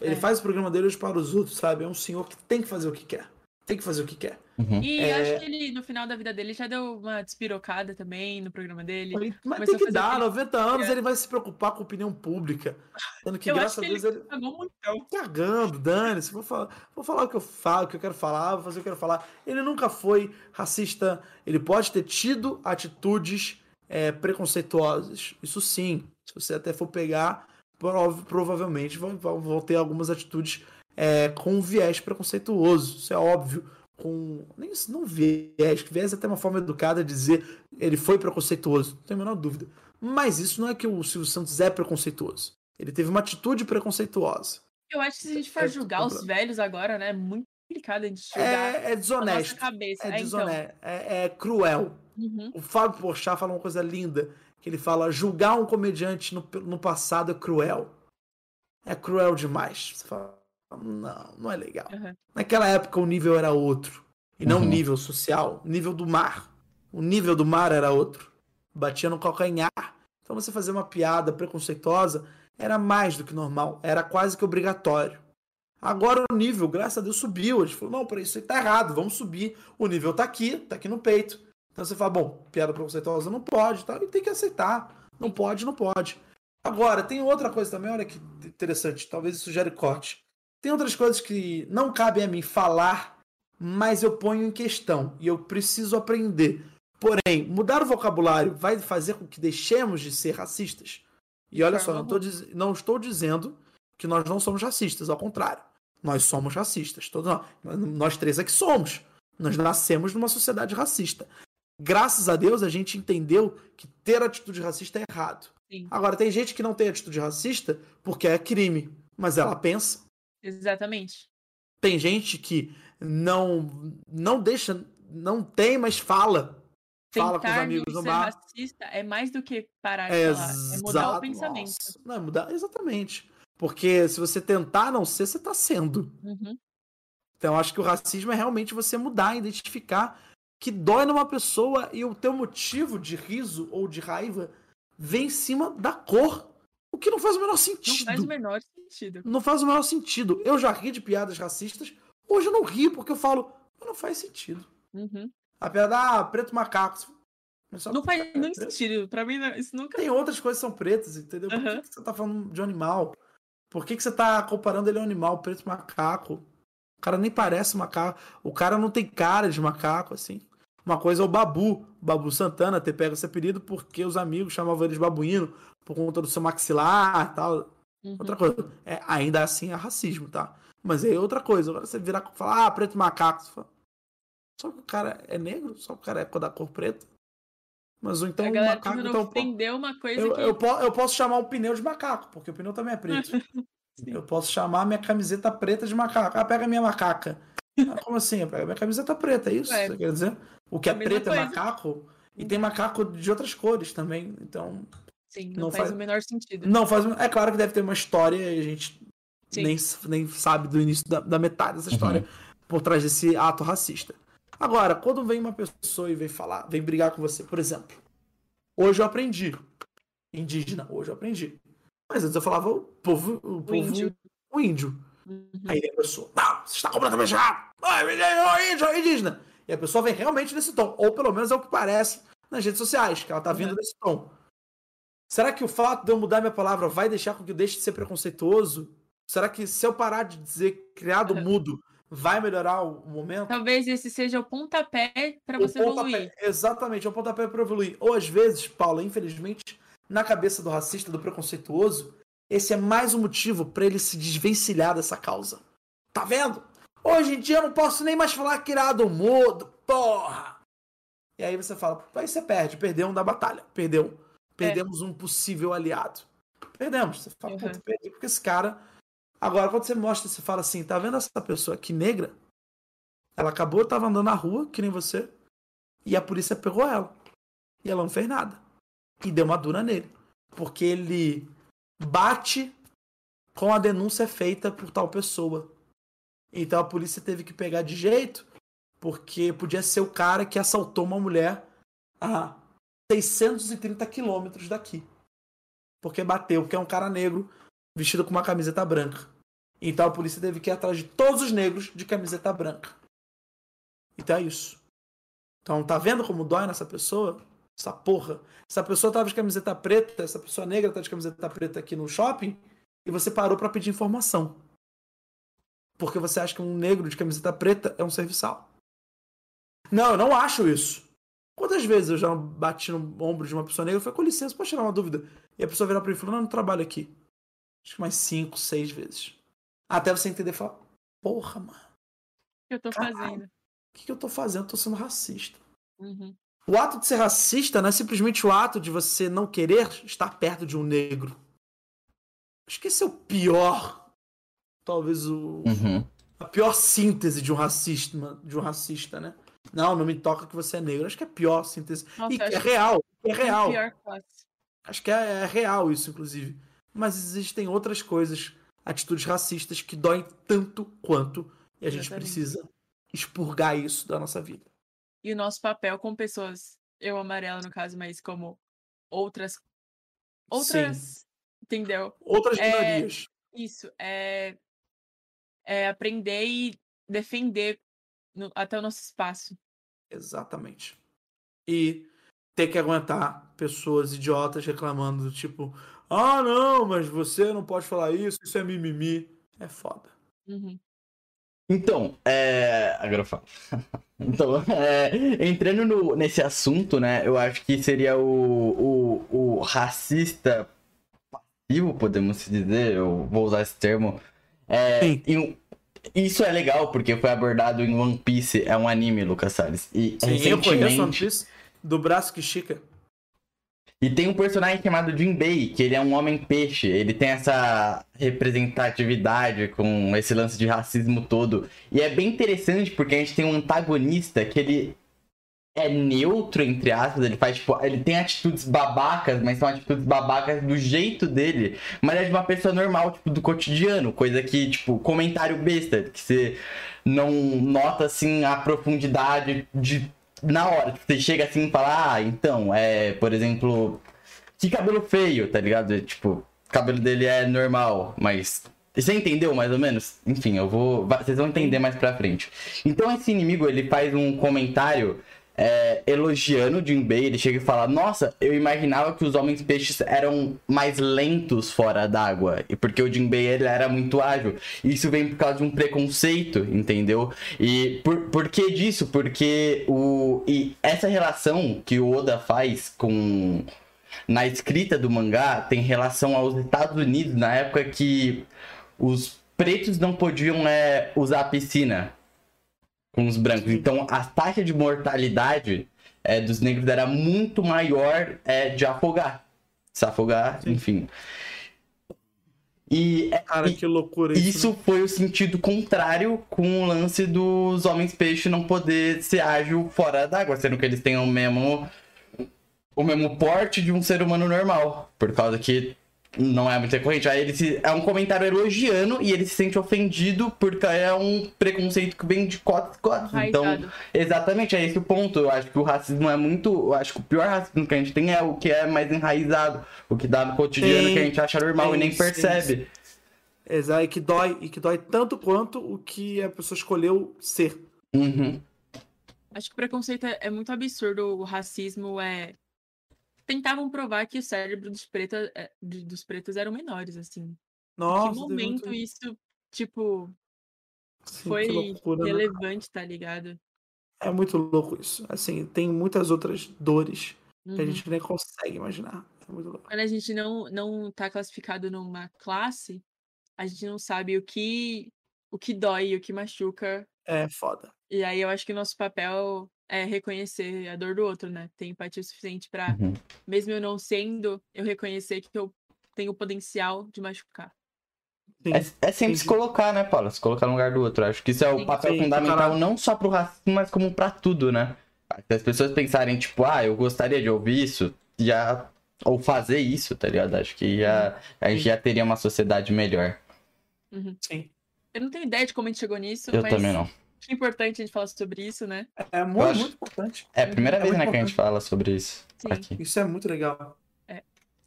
Ele É. faz o programa dele hoje para os outros, sabe? É um senhor que tem que fazer o que quer. Tem que fazer o que quer. Uhum. E É. acho que ele, no final da vida dele, já deu uma despirocada também no programa dele. Mas, Começou tem que dar, aquele- 90 anos É. ele vai se preocupar com a opinião pública. Sendo que, Eu graças acho que a Deus, ele. Pagou muito. então. cagando, dane-se, vou falar, vou falar o que eu falo, o que eu quero falar, vou fazer o que eu quero falar. Ele nunca foi racista, ele pode ter tido atitudes é, preconceituosas, isso sim. Se você até for pegar, prov- provavelmente vão, vão- vão ter algumas atitudes é, com viés preconceituoso, isso é óbvio. Com. Nem isso, não viés, que viés é até uma forma educada de dizer ele foi preconceituoso, não tenho a menor dúvida. Mas isso não é que o Silvio Santos é preconceituoso. Ele teve uma atitude preconceituosa. Eu acho que se a gente for É, julgar os compra- velhos agora, né? É muito complicado a gente julgar É, é desonesto. cabeça. É então. desonesto. É, é cruel. Uhum. O Fábio Porchat fala uma coisa linda, que ele fala, julgar um comediante no, no passado é cruel. É cruel demais. Você fala, não, não é legal. Uhum. Naquela época o nível era outro. E não o Uhum. nível social, o nível do mar. O nível do mar era outro. Batia no calcanhar. Então você fazer uma piada preconceituosa era mais do que normal. Era quase que obrigatório. Agora o nível, graças a Deus, subiu. A gente falou, não, peraí, isso aí tá errado, vamos subir. O nível tá aqui, tá aqui no peito. Então você fala, bom, piada preconceituosa não pode, tá? E tem que aceitar. Não pode, não pode. Agora, tem outra coisa também, olha que interessante, talvez isso gere corte. Tem outras coisas que não cabem a mim falar, mas eu ponho em questão e eu preciso aprender. Porém, mudar o vocabulário vai fazer com que deixemos de ser racistas? E olha só, não, tô diz- não estou dizendo que nós não somos racistas, ao contrário. Nós somos racistas, todos nós. Nós três aqui somos. Nós nascemos numa sociedade racista. Graças a Deus a gente entendeu que ter atitude racista é errado. Sim. Agora, tem gente que não tem atitude racista porque é crime, mas ela pensa. Exatamente. Tem gente que não não deixa, não tem, mas fala. Fala com os Tentar amigos não no bar. racista é mais do que parar de falar. É mudar o pensamento. nossa. Não, é mudar, exatamente. Porque se você tentar não ser, você tá sendo. Uhum. Então, eu acho que o racismo é realmente você mudar, identificar que dói numa pessoa e o teu motivo de riso ou de raiva vem em cima da cor. O que não faz o menor Não sentido. faz o menor sentido. Não faz o menor sentido. Eu já ri de piadas racistas, hoje eu não rio, porque eu falo, "Mas não faz sentido. Uhum. A piada, ah, preto macaco. Só Não faz é nenhum preto. sentido. Pra mim, não- isso nunca. Tem outras coisas que são pretas, entendeu? Por que você tá falando de um animal? Por que, que você tá comparando ele a um animal, preto macaco? O cara nem parece macaco. O cara não tem cara de macaco, assim. Uma coisa é o Babu, Babu Santana, ter pego esse apelido porque os amigos chamavam ele de babuíno por conta do seu maxilar e tal. Uhum. Outra coisa. É, ainda assim é racismo, tá? Mas aí é outra coisa. Agora você virar e falar, ah, preto macaco. Você fala, só que o cara é negro? Só que o cara é da cor preta? Mas ou então a o galera macaco. Então, ofender uma coisa eu, que. eu, po- eu posso chamar um pneu de macaco, porque o pneu também é preto. Eu posso chamar minha camiseta preta de macaco. Ah, pega a minha macaca. Ah, como assim? Pega a minha camiseta preta, é isso? Ué, Você quer dizer? O que é preto é coisa. macaco? E tem macaco de outras cores também. Então, Sim, não, não faz, faz- o menor sentido. não faz. É claro que deve ter uma história e a gente Sim. nem, nem sabe do início da, da metade dessa história por trás desse ato racista. Agora, quando vem uma pessoa e vem falar, vem brigar com você, por exemplo, hoje eu aprendi. Indígena, hoje eu aprendi. Mas antes eu falava o povo. O, povo, índio. O índio. Uhum. Aí a pessoa, não, você está completamente errado. Ai, ô, índio, ô, indígena. E a pessoa vem realmente nesse tom. Ou pelo menos é o que parece nas redes sociais, que ela tá vindo Uhum. nesse tom. Será que o fato de eu mudar minha palavra vai deixar com que eu deixe de ser preconceituoso? Será que se eu parar de dizer criado Uhum. mudo, vai melhorar o momento? Talvez esse seja o pontapé pra O você pontapé- evoluir. Exatamente, é o pontapé para evoluir. Ou às vezes, Paula, infelizmente, na cabeça do racista, do preconceituoso, esse é mais um motivo para ele se desvencilhar dessa causa. Tá vendo? Hoje em dia eu não posso nem mais falar criado mudo, porra! E aí você fala, aí você perde, perdeu um da batalha, perdeu. Perdemos um possível aliado. Perdemos. Você fala, Uhum. puta, perdi, porque esse cara. Agora, quando você mostra, você fala assim, tá vendo essa pessoa aqui negra? Ela acabou, tava andando na rua, que nem você, e a polícia pegou ela. E ela não fez nada. E deu uma dura nele. Porque ele bate com a denúncia feita por tal pessoa. Então a polícia teve que pegar de jeito, porque podia ser o cara que assaltou uma mulher a 630 quilômetros daqui. Porque bateu, porque é um cara negro vestido com uma camiseta branca. Então a polícia teve que ir atrás de todos os negros de camiseta branca. Então é isso. Então, tá vendo como dói nessa pessoa? Essa porra. Essa pessoa tava de camiseta preta, essa pessoa negra tá de camiseta preta aqui no shopping, e você parou para pedir informação. Porque você acha que um negro de camiseta preta é um serviçal. Não, eu não acho isso. Quantas vezes eu já bati no ombro de uma pessoa negra e falei, com licença, pode tirar uma dúvida? E a pessoa virar pra mim e falou, não, eu não trabalho aqui. Acho que mais cinco, seis vezes. Até você entender e falar, porra, mano. O que eu tô Caralho. fazendo? O que, que eu tô fazendo? Eu tô sendo racista. Uhum. O ato de ser racista não é simplesmente o ato de você não querer estar perto de um negro. Acho que esse é o pior. Talvez o. Uhum. A pior síntese de um racista, de um racista, né? Não, não me toca que você é negro. Acho que é pior síntese. Nossa, e eu que é acho real. É real. classe. Acho que é, é real isso, inclusive. Mas existem outras coisas, atitudes racistas que doem tanto quanto. E a gente Exatamente. precisa expurgar isso da nossa vida. E o nosso papel com pessoas, eu amarelo no caso, mas como outras. Outras. Entendeu? Outras É, minorias. Isso, é, é aprender e defender no- até o nosso espaço. Exatamente. E ter que aguentar pessoas idiotas reclamando do tipo, ah, não, mas você não pode falar isso, isso é mimimi. É foda. Uhum. Então, é. Agora eu falo. Então, é, entrando no- nesse assunto, né? Eu acho que seria o, o, o racista passivo, podemos dizer, eu vou usar esse termo. É, Sim. em isso é legal, porque foi abordado em One Piece, é um anime, Lucas Salles. E Sim, eu conheço One recentemente. Piece do braço que estica. E tem um personagem chamado Jinbei, que ele é um homem peixe. Ele tem essa representatividade com esse lance de racismo todo. E é bem interessante porque a gente tem um antagonista que ele é neutro, entre aspas. Ele faz, tipo, ele tem atitudes babacas, mas são atitudes babacas do jeito dele. Mas é de uma pessoa normal, tipo, do cotidiano. Coisa que, tipo, comentário besta, que você não nota, assim, a profundidade de na hora, tipo, você chega assim e fala, ah, então, é, por exemplo, que cabelo feio, tá ligado? É, Tipo, o cabelo dele é normal, mas. Você entendeu mais ou menos? Enfim, eu vou. Vocês vão entender mais pra frente. Então esse inimigo, ele faz um comentário é, elogiando o Jinbei, ele chega e fala, nossa, eu imaginava que os homens peixes eram mais lentos fora d'água. E porque o Jinbei ele era muito ágil. Isso vem por causa de um preconceito, entendeu? E por, por que disso? Porque o. E essa relação que o Oda faz com. Na escrita do mangá tem relação aos Estados Unidos, na época que os pretos não podiam é, usar a piscina com os brancos. Então a taxa de mortalidade é, dos negros era muito maior é, de afogar. Se afogar, Sim. enfim. E, Cara, e- que loucura isso. isso foi o sentido contrário com o lance dos homens peixe não poder ser ágil fora d'água, sendo que eles têm o mesmo o mesmo porte de um ser humano normal, por causa que não é muito recorrente. Aí ele se, é um comentário elogiando e ele se sente ofendido porque é um preconceito que vem de cotas e cotas. Então, exatamente, é esse o ponto. Eu acho que o racismo é muito. Eu acho que o pior racismo que a gente tem é o que é mais enraizado, o que dá no cotidiano Sim, que a gente acha normal e nem sim, percebe. Exato, e que dói, e que dói tanto quanto o que a pessoa escolheu ser. Uhum. Acho que o preconceito é, é muito absurdo. O racismo é. Tentavam provar que o cérebro dos, preta, é, de- dos pretos eram menores, assim. Em Nossa, que teve momento muito- isso, tipo, Sim, foi que loucura, né? relevante, tá ligado? É muito louco isso. Assim, tem muitas outras dores que a Uhum. gente nem consegue imaginar. É muito louco. Quando a gente não, não tá classificado numa classe, a gente não sabe o que, o que dói, o que machuca. É foda. E aí eu acho que o nosso papel é reconhecer a dor do outro, né? Ter empatia suficiente pra, Uhum. mesmo eu não sendo, eu reconhecer que eu tenho o potencial de machucar. Sim. É, é sempre se entendi. colocar, né, Paula? Se colocar no lugar do outro. Acho que isso é o Sim. papel Sim, fundamental não só pro racismo, mas como pra tudo, né? Se as pessoas pensarem, tipo, ah, eu gostaria de ouvir isso, já. Ou fazer isso, tá ligado? Acho que já, a gente Sim. já teria uma sociedade melhor. Sim. Eu não tenho ideia de como a gente chegou nisso, Eu mas também não. Acho que é importante a gente falar sobre isso, né? É muito, acho- muito importante. É a primeira É vez, muito né, que a gente fala sobre isso Sim. aqui. Isso é muito legal.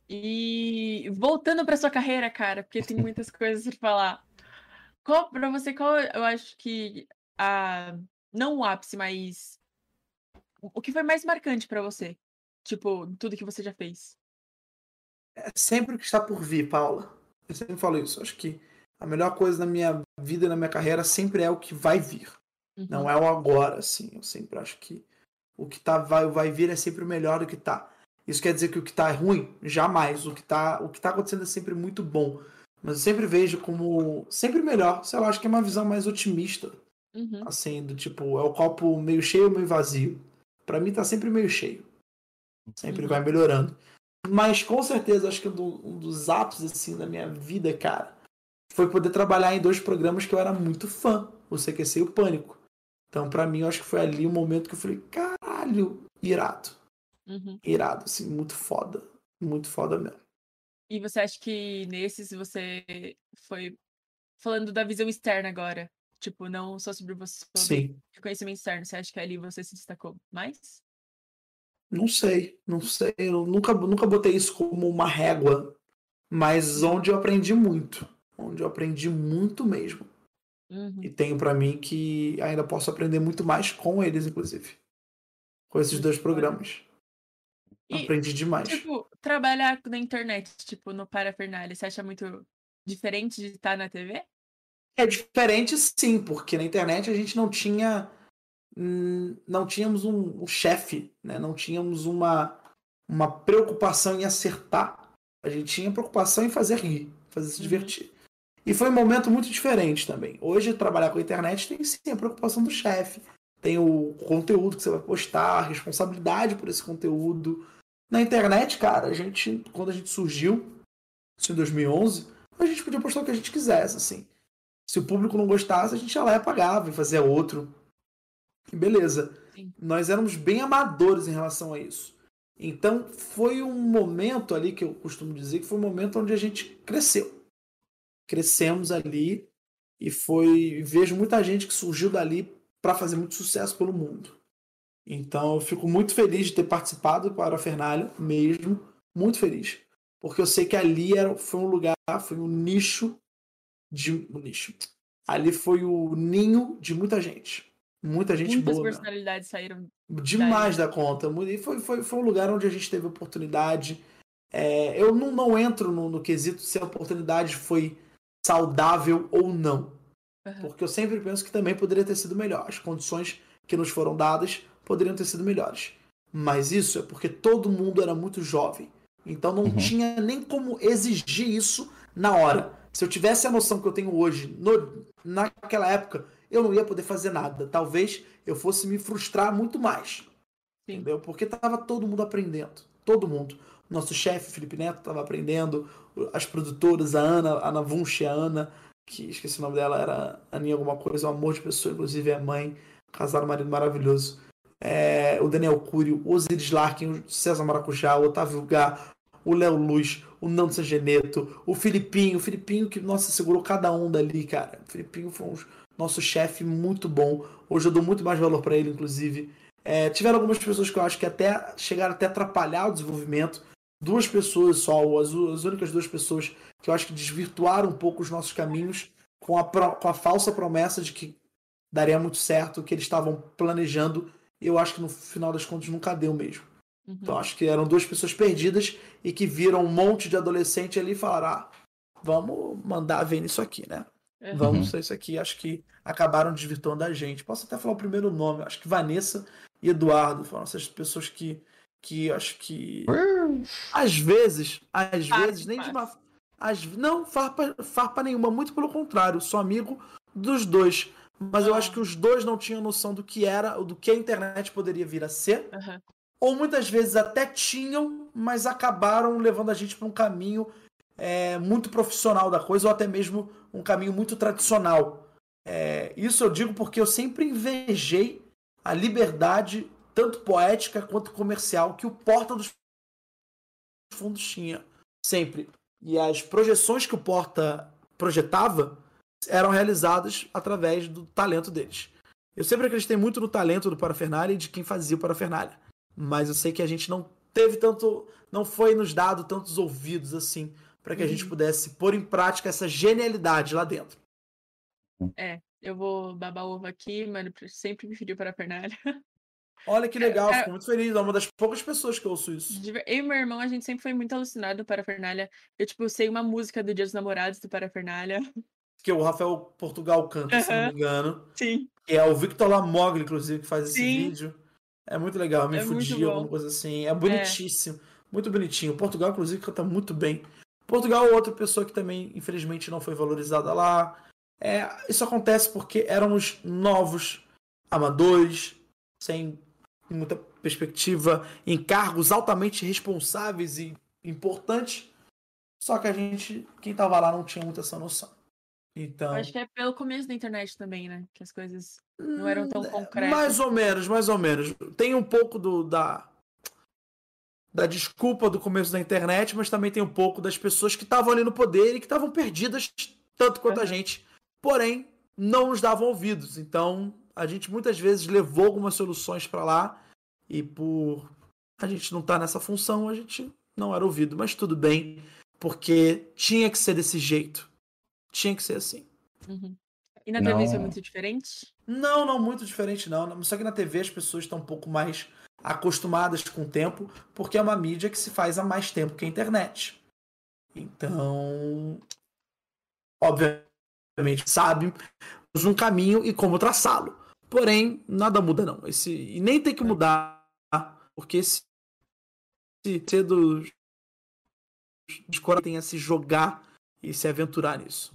E voltando pra sua carreira, cara, porque tem muitas coisas pra falar. Qual, pra você, qual eu acho que a Não o ápice, mas. O que foi mais marcante pra você? Tipo, tudo que você já fez. É sempre o que está por vir, Paula. Eu sempre falo isso. Acho que a melhor coisa na minha vida e na minha carreira sempre é o que vai vir. Uhum. Não é o agora, assim. Eu sempre acho que o que tá vai, vai vir é sempre o melhor do que tá. Isso quer dizer que o que tá é ruim? Jamais. O que tá, o que tá acontecendo é sempre muito bom. Mas eu sempre vejo como sempre melhor. Sei lá, acho que é uma visão mais otimista. Uhum. Assim, do tipo, é o copo meio cheio ou meio vazio. Pra mim tá sempre meio cheio. Sempre Uhum. vai melhorando. Mas com certeza, acho que um, do- um dos ápices assim da minha vida, cara, foi poder trabalhar em dois programas que eu era muito fã, o CQC e o Pânico. Então, pra mim, eu acho que foi ali o momento que eu falei, caralho, irado. Uhum. Irado, assim, muito foda. Muito foda mesmo. E você acha que nesses você foi falando da visão externa agora? Tipo, não só sobre você, sobre Sim. conhecimento externo. Você acha que ali você se destacou mais? Não sei, não sei. Eu nunca, nunca botei isso como uma régua, mas onde eu aprendi muito. Onde eu aprendi muito mesmo. Uhum. E tenho pra mim que ainda posso aprender muito mais com eles, inclusive. Com esses dois programas. E, Aprendi demais. tipo, trabalhar na internet, tipo, no Parafernália, você acha muito diferente de estar na TV? É diferente, sim, porque na internet a gente não tinha. hum, Não tínhamos um, um chefe, né? Não tínhamos uma, uma preocupação em acertar. A gente tinha preocupação em fazer rir, fazer se Uhum. divertir. E foi um momento muito diferente também. Hoje, trabalhar com a internet tem sim a preocupação do chefe. Tem o conteúdo que você vai postar, a responsabilidade por esse conteúdo. Na internet, cara, a gente, quando a gente surgiu, isso em 2011, a gente podia postar o que a gente quisesse, assim. Se o público não gostasse, a gente ia lá e apagava e fazia outro. E beleza. Sim. Nós éramos bem amadores em relação a isso. Então, foi um momento ali que eu costumo dizer que foi um momento onde a gente cresceu. Crescemos ali e foi. Vejo muita gente que surgiu dali para fazer muito sucesso pelo mundo. Então, eu fico muito feliz de ter participado do Parafernália, mesmo. Muito feliz. Porque eu sei que ali era, foi um lugar, foi um nicho de. Um nicho. Ali foi o ninho de muita gente. Muita gente Muitas boa. mesmo. personalidades saíram. Demais da conta. E foi, foi, foi um lugar onde a gente teve oportunidade. É, eu não, não entro no, no quesito se a oportunidade foi saudável ou não. Aham. Porque eu sempre penso que também poderia ter sido melhor. As condições que nos foram dadas poderiam ter sido melhores. Mas isso é porque todo mundo era muito jovem. Então não Uhum. tinha nem como exigir isso na hora. Se eu tivesse a noção que eu tenho hoje, no- naquela época, eu não ia poder fazer nada. Talvez eu fosse me frustrar muito mais. Sim. Entendeu? Porque tava todo mundo aprendendo. Todo mundo. Nosso chefe, Felipe Neto, estava aprendendo. As produtoras, a Ana, a Ana Vunch, a Ana, que esqueci o nome dela, era Aninha alguma coisa, um amor de pessoa, inclusive é mãe, casaram um marido maravilhoso. É, o Daniel Curio, o Osiris Larkin, o César Maracujá, o Otávio Gá, o Léo Luz, o Nando Sangeneto, o Filipinho, o Filipinho que, nossa, segurou cada onda ali, cara. O Filipinho foi um nosso chefe muito bom. Hoje eu dou muito mais valor para ele, inclusive. É, tiveram algumas pessoas que eu acho que até chegaram até atrapalhar o desenvolvimento. Duas pessoas só, as, as únicas duas pessoas que eu acho que desvirtuaram um pouco os nossos caminhos com a, pro- com a falsa promessa de que daria muito certo, que eles estavam planejando. E eu acho que no final das contas nunca deu mesmo. Uhum. Então acho que eram duas pessoas perdidas e que viram um monte de adolescente ali e falaram: ah, vamos mandar ver nisso aqui, né? Uhum. Vamos ser isso aqui. Acho que acabaram desvirtuando a gente. Posso até falar o primeiro nome. Acho que Vanessa e Eduardo foram essas pessoas que, que acho que. Às vezes, às Farpa, vezes, nem de uma. Às, não, farpa, farpa nenhuma. Muito pelo contrário. Sou amigo dos dois. Mas eu Ah. acho que os dois não tinham noção do que era, do que a internet poderia vir a ser Aham. ou muitas vezes até tinham, mas acabaram levando a gente para um caminho é, muito profissional da coisa, ou até mesmo um caminho muito tradicional. É, isso eu digo porque eu sempre invejei a liberdade, tanto poética quanto comercial, que o Porta dos Fundos tinha. Sempre. E as projeções que o Porta projetava eram realizadas através do talento deles. Eu sempre acreditei muito no talento do Parafernália e de quem fazia o Parafernália mas eu sei que a gente não teve tanto, não foi nos dado tantos ouvidos assim para que a gente pudesse pôr em prática essa genialidade lá dentro. Eu vou babar ovo aqui, mano. Sempre preferi o Parafernália. Olha que legal, É, é- fico muito feliz. É uma das poucas pessoas que eu ouço isso. Eu e meu irmão, a gente sempre foi muito alucinado do Parafernália. Eu, tipo, sei uma música do Dia dos Namorados do Parafernália. Que o Rafael Portugal canta, se não me engano. Sim. Que é o Victor Lamogli, inclusive, que faz esse Sim. vídeo. É muito legal, me É fudia, alguma coisa assim. É bonitíssimo. Muito bonitinho. Portugal, inclusive, canta muito bem. Portugal é outra pessoa que também, infelizmente, não foi valorizada lá. É, isso acontece porque éramos novos, amadores, sem muita perspectiva, em cargos altamente responsáveis e importantes. Só que a gente, quem tava lá, não tinha muita essa noção. Então. Acho que é pelo começo da internet também, né? Que as coisas não eram tão Hum, concretas. Mais ou menos, mais ou menos. Tem um pouco do, da, da desculpa do começo da internet, mas também tem um pouco das pessoas que estavam ali no poder e que estavam perdidas tanto quanto a Aham. gente, porém não nos davam ouvidos. Então a gente muitas vezes levou algumas soluções para lá e por a gente não estar nessa função, a gente não era ouvido. Mas tudo bem, porque tinha que ser desse jeito. Tinha que ser assim. Uhum. E na TV isso é muito diferente? Não, não muito diferente, não. Só que na TV as pessoas estão um pouco mais acostumadas com o tempo, porque é uma mídia que se faz há mais tempo que a internet. Então, obviamente, sabe um caminho e como traçá-lo. Porém, nada muda, não. Esse, e nem tem que mudar, porque se, se dos corações tem a se jogar e se aventurar nisso.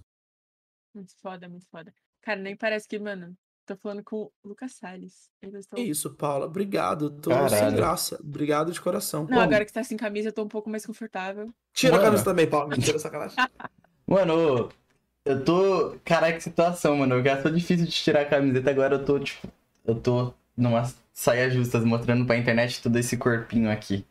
Muito foda, muito foda. Cara, nem parece que, mano, tô falando com o Lucas Salles. É isso, Paula. Obrigado. Tô Caralho. sem graça. Obrigado de coração. Não, agora que você tá sem camisa, eu tô um pouco mais confortável. Tira Mano. a camisa também, Paula. Mentira, sacanagem. Mano, eu tô. Caraca, que situação, mano. Já foi difícil de tirar a camiseta, agora eu tô, tipo. Eu tô numa saia justas mostrando pra internet todo esse corpinho aqui.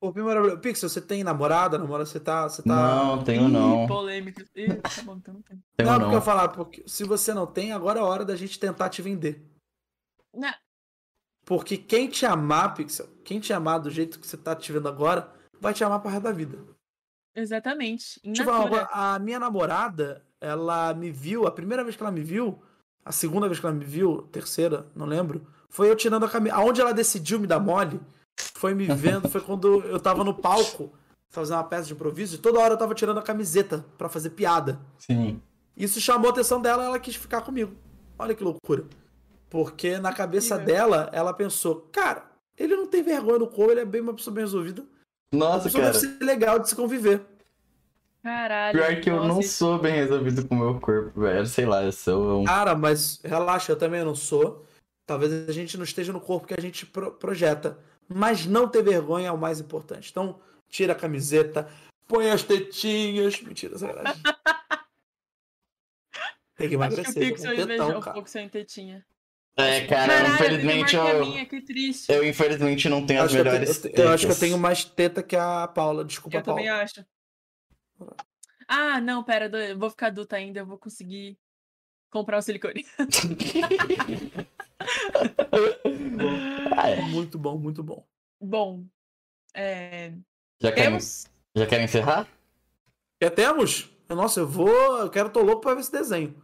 Pô, maravilhoso. Pixel, você tem namorada? Namorada, você tá. Você tá... Não, tenho Ih, não. polêmico. Ih, tá bom, então não tem. Tenho não, porque eu não. ia falar, porque se você não tem, agora é a hora da gente tentar te vender. Não, Porque quem te amar, Pixel, quem te amar do jeito que você tá te vendo agora, vai te amar pro resto da vida. Exatamente. In Deixa eu falar uma natura. coisa, a minha namorada, ela me viu, a primeira vez que ela me viu, a segunda vez que ela me viu, terceira, não lembro, foi eu tirando a camisa. Aonde ela decidiu me dar mole, foi me vendo, foi quando eu tava no palco, fazendo uma peça de improviso, e toda hora eu tava tirando a camiseta pra fazer piada. Sim. Isso chamou a atenção dela, ela quis ficar comigo. Olha que loucura. Porque na cabeça Incrível. dela, ela pensou, cara, ele não tem vergonha no corpo, ele é bem uma pessoa bem resolvida. Nossa, cara. deve ser legal de se conviver. Caralho. Pior que eu nossa, não isso- sou bem resolvido com o meu corpo, velho. Sei lá, eu sou um. Cara, mas relaxa, eu também não sou. Talvez a gente não esteja no corpo que a gente pro- projeta. Mas não ter vergonha é o mais importante. Então, tira a camiseta, põe as tetinhas. Mentira, sacanagem. Tem que Acho que o emagrecer. Pixel invejou um cara. pouco sem tetinha. É, cara, Caralho, infelizmente eu. tenho eu. minha. Eu infelizmente não tenho Eu as eu, melhores tenho, eu, eu acho que eu tenho mais teta que a Paula. Desculpa, Eu também Paula. acho. Ah, não, pera, eu vou ficar adulta ainda, eu vou conseguir comprar o silicone. Ah, é. Muito bom, muito bom. Bom, é, Já querem, temos. já querem encerrar? Já temos? Nossa, eu vou. Eu quero, tô louco pra ver esse desenho.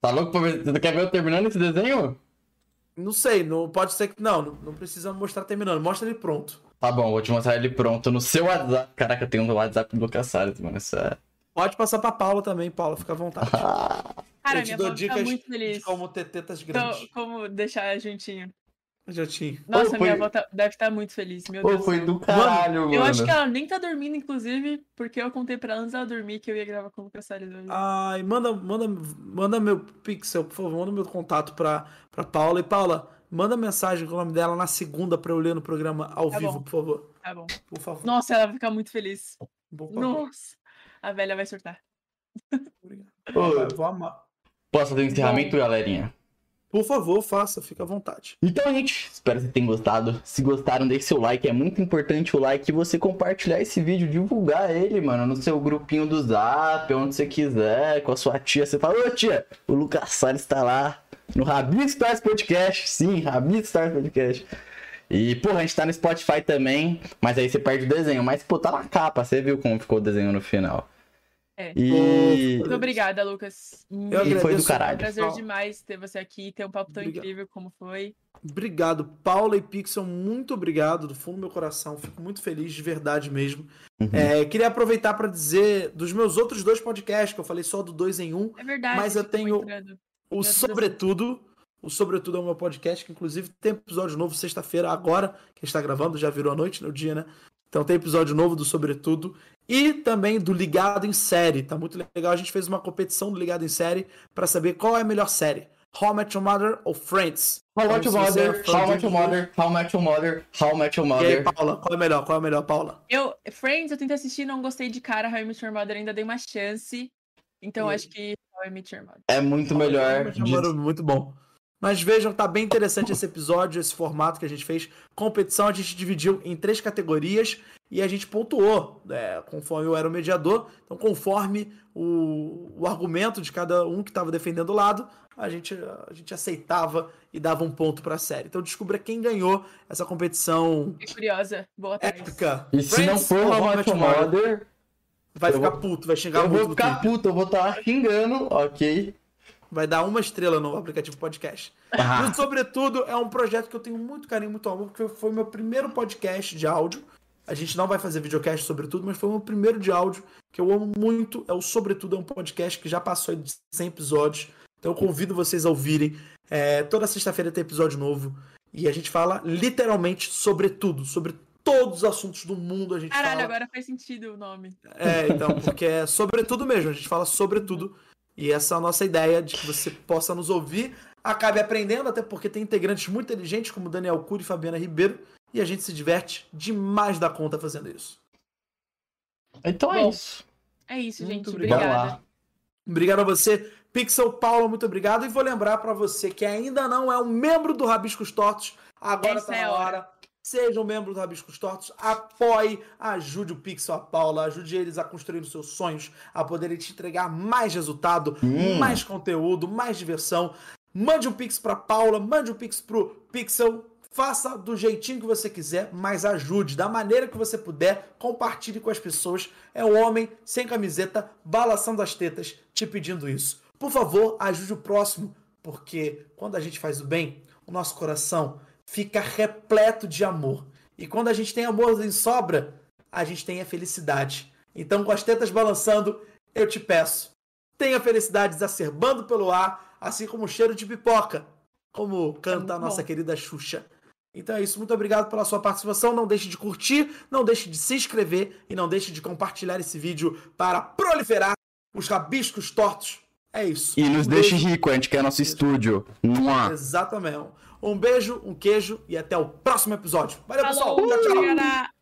Tá louco pra ver? Você quer ver eu terminando esse desenho? Não sei, não pode ser que. Não, não, não precisa mostrar terminando. Mostra ele pronto. Tá bom, vou te mostrar ele pronto no seu WhatsApp. Caraca, eu tenho um WhatsApp do Lucas Salles, mano. Isso é. Pode passar pra Paula também, Paula, fica à vontade. Cara, eu te minha dou dicas muito de feliz. como ter tetas Então, grandes. como deixar juntinho. Já tinha. Nossa, foi- minha avó tá- deve estar muito feliz, meu Pô, Deus. foi do caralho, mano. Eu acho que ela nem tá dormindo, inclusive, porque eu contei pra ela antes dela dormir que eu ia gravar com o Lucas Salles hoje. Ai, manda, manda, manda meu pixel, por favor, manda meu contato pra, pra Paula. E Paula, manda mensagem com o nome dela na segunda pra eu ler no programa ao Tá vivo, bom. por favor. Tá bom. Por favor. Nossa, ela vai ficar muito feliz. Nossa. A velha vai surtar. Obrigado. Ô, vou amar. posso fazer um encerramento, galerinha? Por favor, faça, fica à vontade. Então, gente, espero que tenham gostado. Se gostaram, deixe seu like. É muito importante o like e você compartilhar esse vídeo, divulgar ele, mano, no seu grupinho do Zap, onde você quiser, com a sua tia. Você fala, ô tia, o Lucas Salles tá lá no Rabito Stars Podcast. Sim, Rabito Stars Podcast. E, porra, a gente tá no Spotify também, mas aí você perde o desenho. Mas, pô, tá na capa, você viu como ficou o desenho no final. É. E, Muito obrigada, Lucas. Eu e foi do caralho. Prazer Pessoal. demais ter você aqui, ter um papo tão Obrigado. incrível como foi. Obrigado, Paula e Pixel, muito obrigado do fundo do meu coração. Fico muito feliz, de verdade mesmo. Uhum. É, queria aproveitar para dizer dos meus outros dois podcasts, que eu falei só do dois em um, É verdade. Mas eu tenho- o Sobretudo. O Sobretudo é o meu podcast, que inclusive tem episódio novo sexta-feira, agora, que a gente tá gravando, já virou a noite, no dia, né? Então tem episódio novo do Sobretudo. E também do Ligado em Série. Tá muito legal. A gente fez uma competição do Ligado em Série para saber qual é a melhor série. How I Met Your Mother ou Friends? How Então, Much Your é Mother, How Much Your Mother, How Much Your Mother, How Much Your E aí, Mother. Paula, qual é melhor? Qual é melhor, Paula? Eu, Friends, eu tentei assistir, não gostei de cara. How I Met Your Mother ainda dei uma chance. Então E- acho que How I Met Your Mother. É muito melhor. How I Met Your Mother, Muito bom. Mas vejam, tá bem interessante esse episódio, esse formato que a gente fez. Competição, a gente dividiu em três categorias e a gente pontuou, né, conforme eu era o mediador. Então, conforme o, o argumento de cada um que estava defendendo o lado, a gente, a gente aceitava e dava um ponto pra série. Então, descubra quem ganhou essa competição Fiquei curiosa. Boa tarde. épica. E se não Friends for ou How Mother? Mother, Vai eu ficar vou- puto, vai xingar eu muito vou no ficar puto, eu vou estar xingando, ok? Vai dar uma estrela no aplicativo podcast. Ah, E, sobretudo, é um projeto que eu tenho muito carinho, muito amor, porque foi o meu primeiro podcast de áudio. A gente não vai fazer videocast sobretudo, mas foi o meu primeiro de áudio, que eu amo muito. É o Sobretudo, é um podcast que já passou de 100 episódios. Então eu convido vocês a ouvirem. É, toda sexta-feira tem episódio novo. E a gente fala literalmente sobre tudo, sobre todos os assuntos do mundo. A gente Caralho, fala. agora faz sentido o nome. É, então, porque é sobre tudo mesmo, a gente fala sobre tudo. E essa é a nossa ideia de que você possa nos ouvir, acabe aprendendo, até porque tem integrantes muito inteligentes como Daniel Cury e Fabiana Ribeiro, e a gente se diverte demais da conta fazendo isso. então é Bom, isso. É isso, Muito gente. obrigado. Bora Obrigada. lá. Obrigado a você, Pixel Paulo, muito obrigado. E vou lembrar pra você que ainda não é um membro do Rabiscos Tortos, agora Essa tá é na a hora. hora. Seja um membro do Rabiscos Tortos, apoie, ajude o Pixel, a Paula, ajude eles a construir os seus sonhos, a poderem te entregar mais resultado, Hum. mais conteúdo, mais diversão. Mande um Pix pra Paula, mande um Pix pro Pixel. Faça do jeitinho que você quiser, mas ajude da maneira que você puder. Compartilhe com as pessoas. É o homem sem camiseta, balançando as tetas, te pedindo isso. Por favor, ajude o próximo, porque quando a gente faz o bem, o nosso coração fica repleto de amor. E quando a gente tem amor em sobra, a gente tem a felicidade. Então, com as tetas balançando, eu te peço, tenha felicidade exacerbando pelo ar, assim como o cheiro de pipoca, como canta a muito nossa bom. querida Xuxa. Então é isso, muito obrigado pela sua participação. Não deixe de curtir, não deixe de se inscrever e não deixe de compartilhar esse vídeo para proliferar os rabiscos tortos. É isso. E nos Um deixe rico, a gente quer nosso estúdio. Mua. Exatamente. Um beijo, um queijo e até o próximo episódio. Valeu, Falou, pessoal. Tchau, tchau.